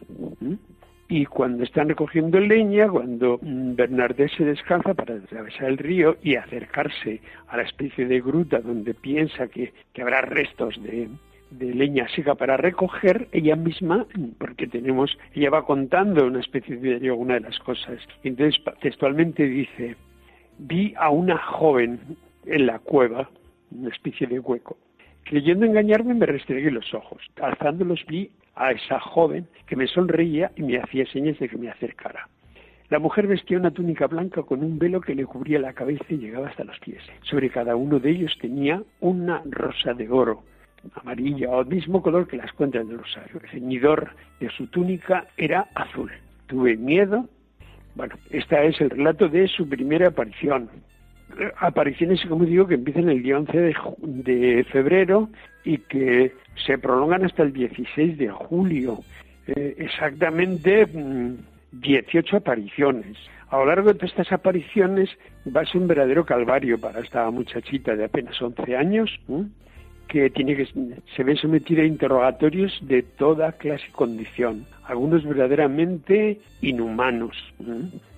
Y cuando están recogiendo leña, cuando mm, Bernardet se descansa para atravesar el río y acercarse a la especie de gruta donde piensa que, habrá restos de, leña seca para recoger, ella misma, porque tenemos, ella va contando una especie de alguna de las cosas. Entonces textualmente dice, vi a una joven en la cueva, una especie de hueco. Creyendo engañarme me restregué los ojos. Alzándolos vi a esa joven que me sonreía y me hacía señas de que me acercara. La mujer vestía una túnica blanca con un velo que le cubría la cabeza y llegaba hasta los pies. Sobre cada uno de ellos tenía una rosa de oro, amarilla o mismo color que las cuentas del rosario. El ceñidor de su túnica era azul. Tuve miedo. Bueno, este es el relato de su primera aparición. Eh, Apariciones, como digo, que empiezan el día 11 de, febrero y que se prolongan hasta el 16 de julio. Eh, exactamente mm, 18 apariciones. A lo largo de estas apariciones va a ser un verdadero calvario para esta muchachita de apenas 11 años, que tiene que se ve sometida a interrogatorios de toda clase y condición, algunos verdaderamente inhumanos,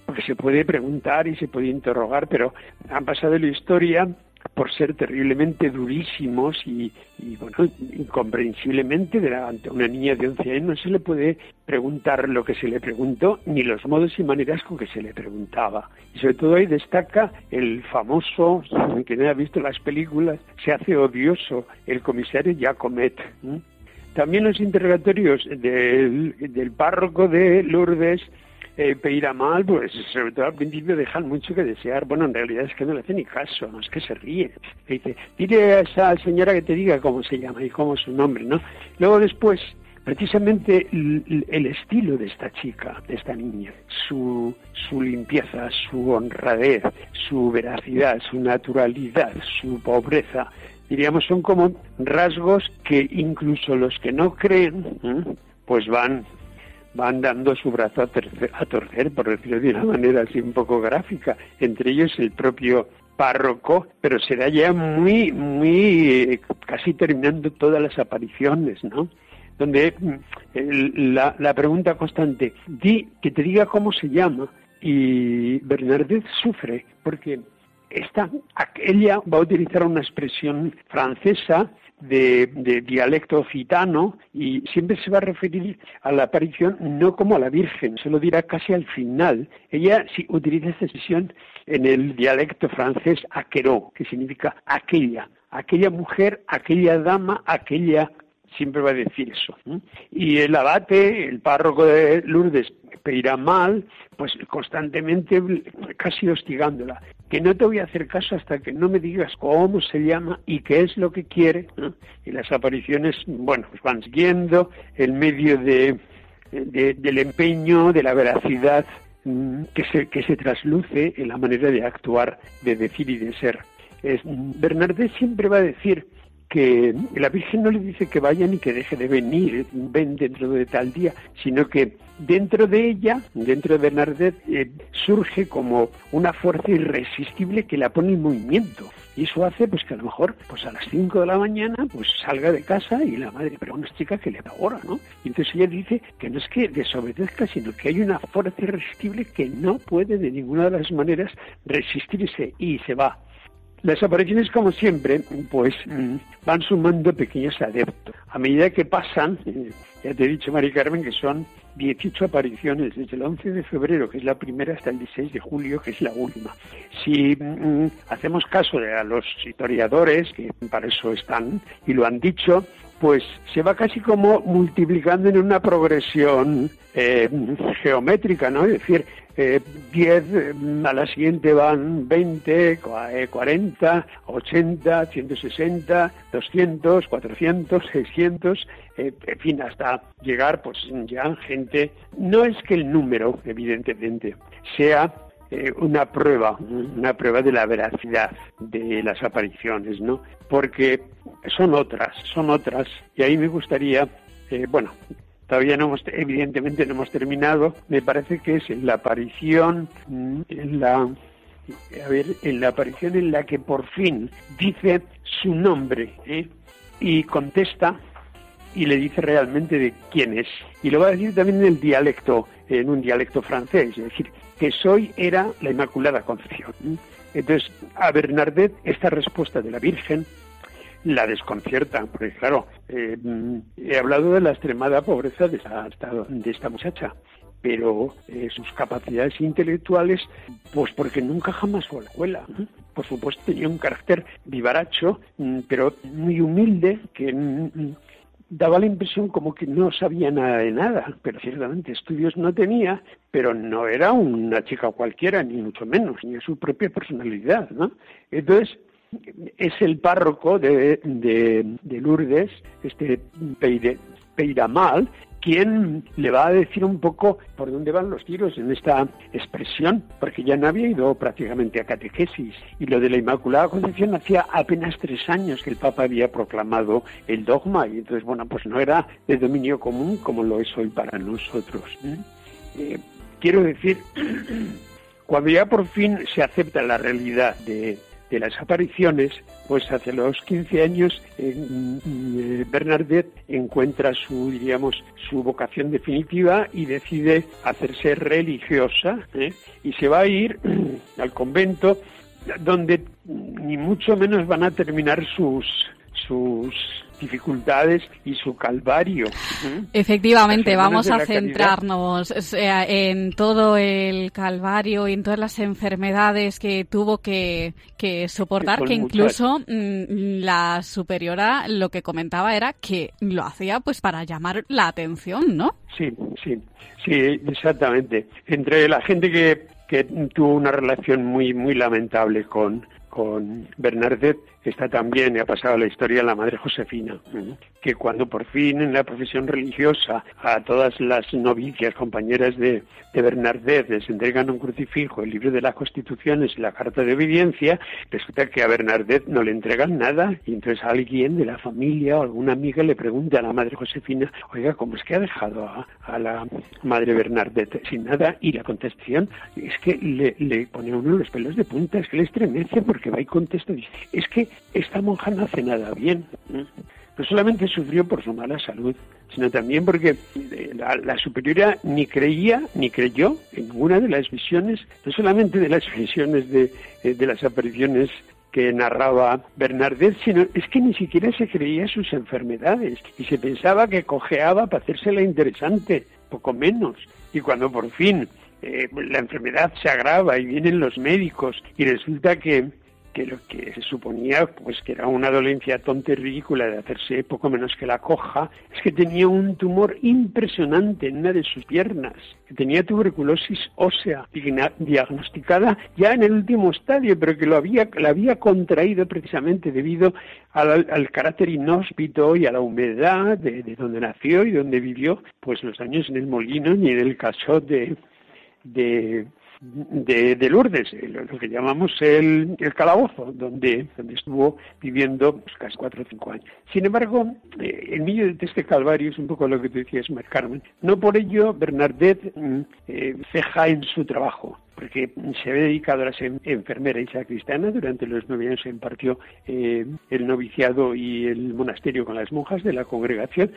porque se puede preguntar y se puede interrogar, pero han pasado la historia por ser terriblemente durísimos y, bueno, incomprensiblemente de la- ante una niña de 11 años no se le puede preguntar lo que se le preguntó ni los modos y maneras con que se le preguntaba. Y sobre todo ahí destaca el famoso, que no ha visto las películas, se hace odioso, el comisario Jacomet. También los interrogatorios del, del párroco de Lourdes eh, Mal, pues sobre todo al principio dejan mucho que desear. Bueno, en realidad es que no le hace ni caso, es que se ríe. Dice, dile a esa señora que te diga cómo se llama y cómo es su nombre, ¿no? Luego después, precisamente el, el estilo de esta chica, de esta niña, su, su limpieza, su honradez, su veracidad, su naturalidad, su pobreza, diríamos, son como rasgos que incluso los que no creen, ¿eh? pues van van dando su brazo a, terce- a torcer, por decirlo de una manera así un poco gráfica, entre ellos el propio párroco, pero será ya muy, muy, eh, casi terminando todas las apariciones, ¿no? Donde mm, la, la pregunta constante, di que te diga cómo se llama, y Bernadette sufre, porque esta, ella va a utilizar una expresión francesa de, de, dialecto occitano y siempre se va a referir a la aparición no como a la Virgen, se lo dirá casi al final. Ella sí, utiliza esta expresión en el dialecto francés aqueró, que significa aquella, aquella mujer, aquella dama, aquella siempre va a decir eso. Y el abate, el párroco de Lourdes, Peiramal, pues constantemente casi hostigándola. Que no te voy a hacer caso hasta que no me digas cómo se llama y qué es lo que quiere. Y las apariciones, bueno, pues van siguiendo el medio de, de- del empeño, de la veracidad que se, que se trasluce en la manera de actuar, de decir y de ser. Es, Bernardet siempre va a decir que la Virgen no le dice que vaya ni que deje de venir, ven dentro de tal día, sino que dentro de ella, dentro de Bernardet, eh, surge como una fuerza irresistible que la pone en movimiento. Y eso hace pues que a lo mejor pues a las 5 de la mañana pues salga de casa y la madre, chica que le da hora, ¿no? Y entonces ella dice que no es que desobedezca, sino que hay una fuerza irresistible que no puede de ninguna de las maneras resistirse y se va. Las apariciones, como siempre, pues mm, van sumando pequeños adeptos. A medida que pasan, eh, ya te he dicho, Mari Carmen, que son 18 apariciones desde el 11 de febrero, que es la primera, hasta el 16 de julio, que es la última. Si mm, hacemos caso a los historiadores, que para eso están y lo han dicho, pues se va casi como multiplicando en una progresión eh, geométrica, ¿no? Es decir, eh, 10, eh, a la siguiente van 20, cua- eh, 40, 80, 160, 200, 400, 600, eh, en fin, hasta llegar, pues ya gente. No es que el número, evidentemente, sea eh, una prueba, una prueba de la veracidad de las apariciones, ¿no? Porque son otras, son otras, y ahí me gustaría, eh, bueno, todavía no hemos, evidentemente no hemos terminado, me parece que es en la aparición, mm, en la, a ver, en la aparición en la que por fin dice su nombre, ¿eh? y contesta y le dice realmente de quién es. Y lo va a decir también en el dialecto, en un dialecto francés, es decir, que soy era la Inmaculada Concepción. Entonces, a Bernardet esta respuesta de la Virgen la desconcierta, porque claro, eh, he hablado de la extremada pobreza de esta, de esta muchacha, pero eh, sus capacidades intelectuales, pues porque nunca jamás fue a la escuela. Por supuesto tenía un carácter vivaracho, mm, pero muy humilde, que mm, mm, daba la impresión como que no sabía nada de nada, pero ciertamente estudios no tenía, pero no era una chica cualquiera, ni mucho menos, ni su propia personalidad, ¿no? Entonces, es el párroco de, de, de Lourdes, este Peire, Peiramal, quien le va a decir un poco por dónde van los tiros en esta expresión, porque ya no había ido prácticamente a catequesis. Y lo de la Inmaculada Concepción hacía apenas tres años que el Papa había proclamado el dogma, y entonces, bueno, pues no era de dominio común como lo es hoy para nosotros. ¿eh? Eh, quiero decir, *clears throat* cuando ya por fin se acepta la realidad de, de las apariciones, pues hacia los 15 años eh, mm, Bernadette encuentra su, diríamos, su vocación definitiva y decide hacerse religiosa ¿eh? y se va a ir *clears throat* al convento donde ni mucho menos van a terminar sus sus dificultades y su calvario. Efectivamente, vamos a caridad. centrarnos en todo el calvario y en todas las enfermedades que tuvo que, que soportar, que incluso mm, la superiora lo que comentaba era que lo hacía pues para llamar la atención, ¿no? Sí, sí, sí, exactamente. Entre la gente que, que tuvo una relación muy, muy lamentable con, con Bernadette, está también, ha pasado la historia, la madre Josefina, ¿eh? que cuando por fin en la profesión religiosa a todas las novicias, compañeras de, de Bernadette, les entregan un crucifijo, el libro de las constituciones y la carta de obediencia, resulta que a Bernadette no le entregan nada, y entonces alguien de la familia o alguna amiga le pregunta a la madre Josefina, oiga, ¿cómo es que ha dejado a, la madre Bernadette sin nada? Y la contestación es que le, le pone a uno los pelos de punta, es que le estremece porque va y contesta, dice, es que esta monja no hace nada bien. ¿eh? no solamente sufrió por su mala salud, sino también porque eh, la, superiora ni creía ni creyó en ninguna de las visiones, no solamente de las *laughs* visiones de, eh, de las apariciones que narraba Bernardet, sino es que ni siquiera se creía sus enfermedades y se pensaba que cojeaba para hacérsela interesante, poco menos. Y cuando por fin eh, la enfermedad se agrava y vienen los médicos y resulta que, que lo que se suponía pues que era una dolencia tonta y ridícula de hacerse poco menos que la coja, es que tenía un tumor impresionante en una de sus piernas, que tenía tuberculosis ósea diagnosticada ya en el último estadio, pero que lo había, la había contraído precisamente debido al, al carácter inhóspito y a la humedad de, de donde nació y donde vivió pues los años en el molino y en el casot de, de, de, de Lourdes, eh, lo, que llamamos el, el calabozo, donde, donde estuvo viviendo pues, casi cuatro o cinco años. Sin embargo, eh, en medio de este calvario es un poco lo que tú decías, Mar Carmen. No por ello Bernadette mm, eh, ceja en su trabajo porque se había dedicado a ser enfermera y sacristana. Durante los nueve años se impartió eh, el noviciado y el monasterio con las monjas de la congregación,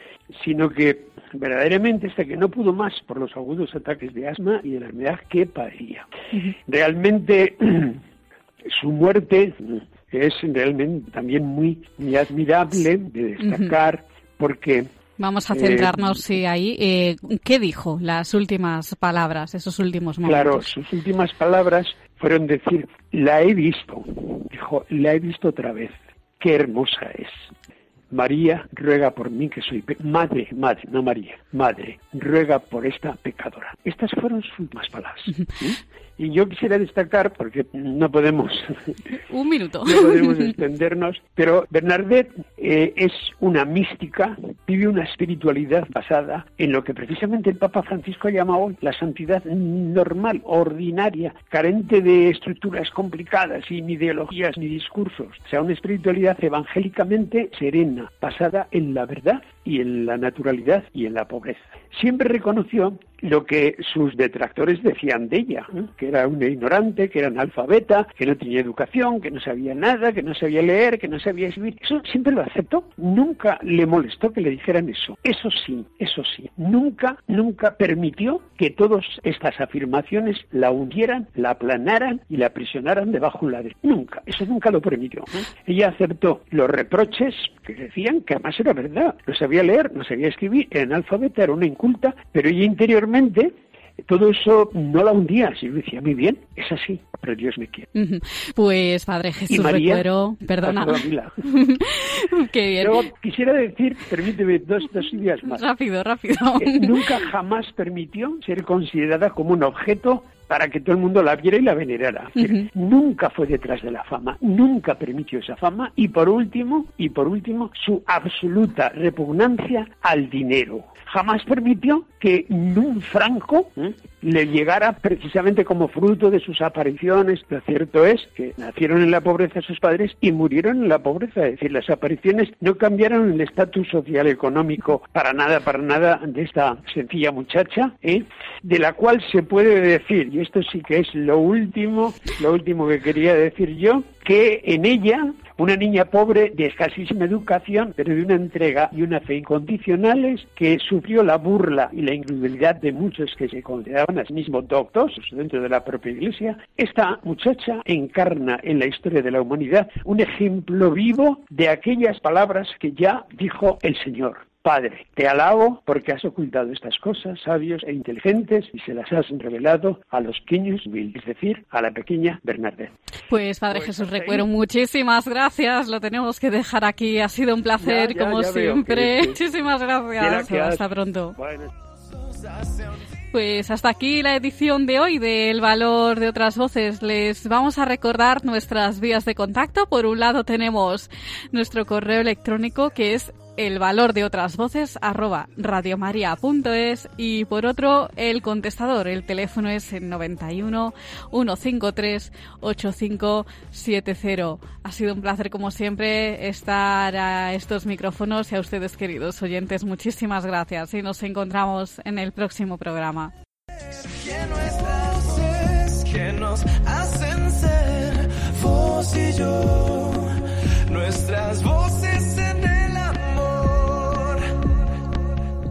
sino que verdaderamente hasta que no pudo más por los agudos ataques de asma y de la enfermedad que padecía. Realmente *clears throat* su muerte es realmente también muy, muy admirable de destacar porque Vamos a Eh, centrarnos sí, ahí. Eh, ¿Qué dijo las últimas palabras, esos últimos momentos? Claro, sus últimas palabras fueron decir, la he visto. Dijo, la he visto otra vez. Qué hermosa es. María ruega por mí que soy madre, madre, no María, madre, ruega por esta pecadora. Estas fueron sus últimas palabras. ¿sí? Y yo quisiera destacar, porque no podemos *laughs* Un minuto. no podemos extendernos, pero Bernadette eh, es una mística, vive una espiritualidad basada en lo que precisamente el Papa Francisco llama hoy la santidad normal, ordinaria, carente de estructuras complicadas y ni ideologías ni discursos. O sea, una espiritualidad evangélicamente serena, basada en la verdad y en la naturalidad y en la pobreza. Siempre reconoció lo que sus detractores decían de ella, ¿eh? que era una ignorante, que era analfabeta, que no tenía educación, que no sabía nada, que no sabía leer, que no sabía escribir. Eso siempre lo aceptó. Nunca le molestó que le dijeran eso. Eso sí, eso sí. Nunca, nunca permitió que todas estas afirmaciones la hundieran, la aplanaran y la aprisionaran debajo de la de. Nunca. Eso nunca lo permitió. ¿eh? Ella aceptó los reproches que decían que además era verdad. No sabía leer, no sabía escribir, era analfabeta, era una inculta, pero ella interiormente todo eso no la hundía, sino decía, muy bien, es así, pero Dios me quiere. Pues Padre Jesús María, Recuero, perdona. *laughs* Qué bien. Luego quisiera decir, permíteme dos, dos ideas más. Rápido, rápido. Eh, nunca jamás permitió ser considerada como un objeto para que todo el mundo la viera y la venerara. Nunca fue detrás de la fama, nunca permitió esa fama y por último, y por último, su absoluta repugnancia al dinero. Jamás permitió que un franco ¿eh? Le llegara precisamente como fruto de sus apariciones. Lo cierto es que nacieron en la pobreza sus padres y murieron en la pobreza. Es decir, las apariciones no cambiaron el estatus social económico para nada, para nada de esta sencilla muchacha, ¿eh? de la cual se puede decir, y esto sí que es lo último, lo último que quería decir yo, que en ella una niña pobre de escasísima educación, pero de una entrega y una fe incondicionales, que sufrió la burla y la incredulidad de muchos que se consideraban a sí mismos doctos dentro de la propia iglesia. Esta muchacha encarna en la historia de la humanidad un ejemplo vivo de aquellas palabras que ya dijo el Señor. Padre, te alabo porque has ocultado estas cosas sabios e inteligentes y se las has revelado a los pequeños es decir, a la pequeña Bernadette. Pues Padre Jesús Recuero, muchísimas gracias. Lo tenemos que dejar aquí. Ha sido un placer, Ya, ya, como ya siempre. *laughs* que- Muchísimas gracias. que Hasta pronto. Bueno. Pues hasta aquí la edición de hoy de El Valor de otras Voces. Les vamos a recordar nuestras vías de contacto. Por un lado tenemos nuestro correo electrónico que es el valor de otras voces arroba radiomaria.es y por otro el contestador. El teléfono es el 91 153 8570. Ha sido un placer como siempre estar a estos micrófonos y a ustedes queridos oyentes. Muchísimas gracias y nos encontramos en el próximo programa.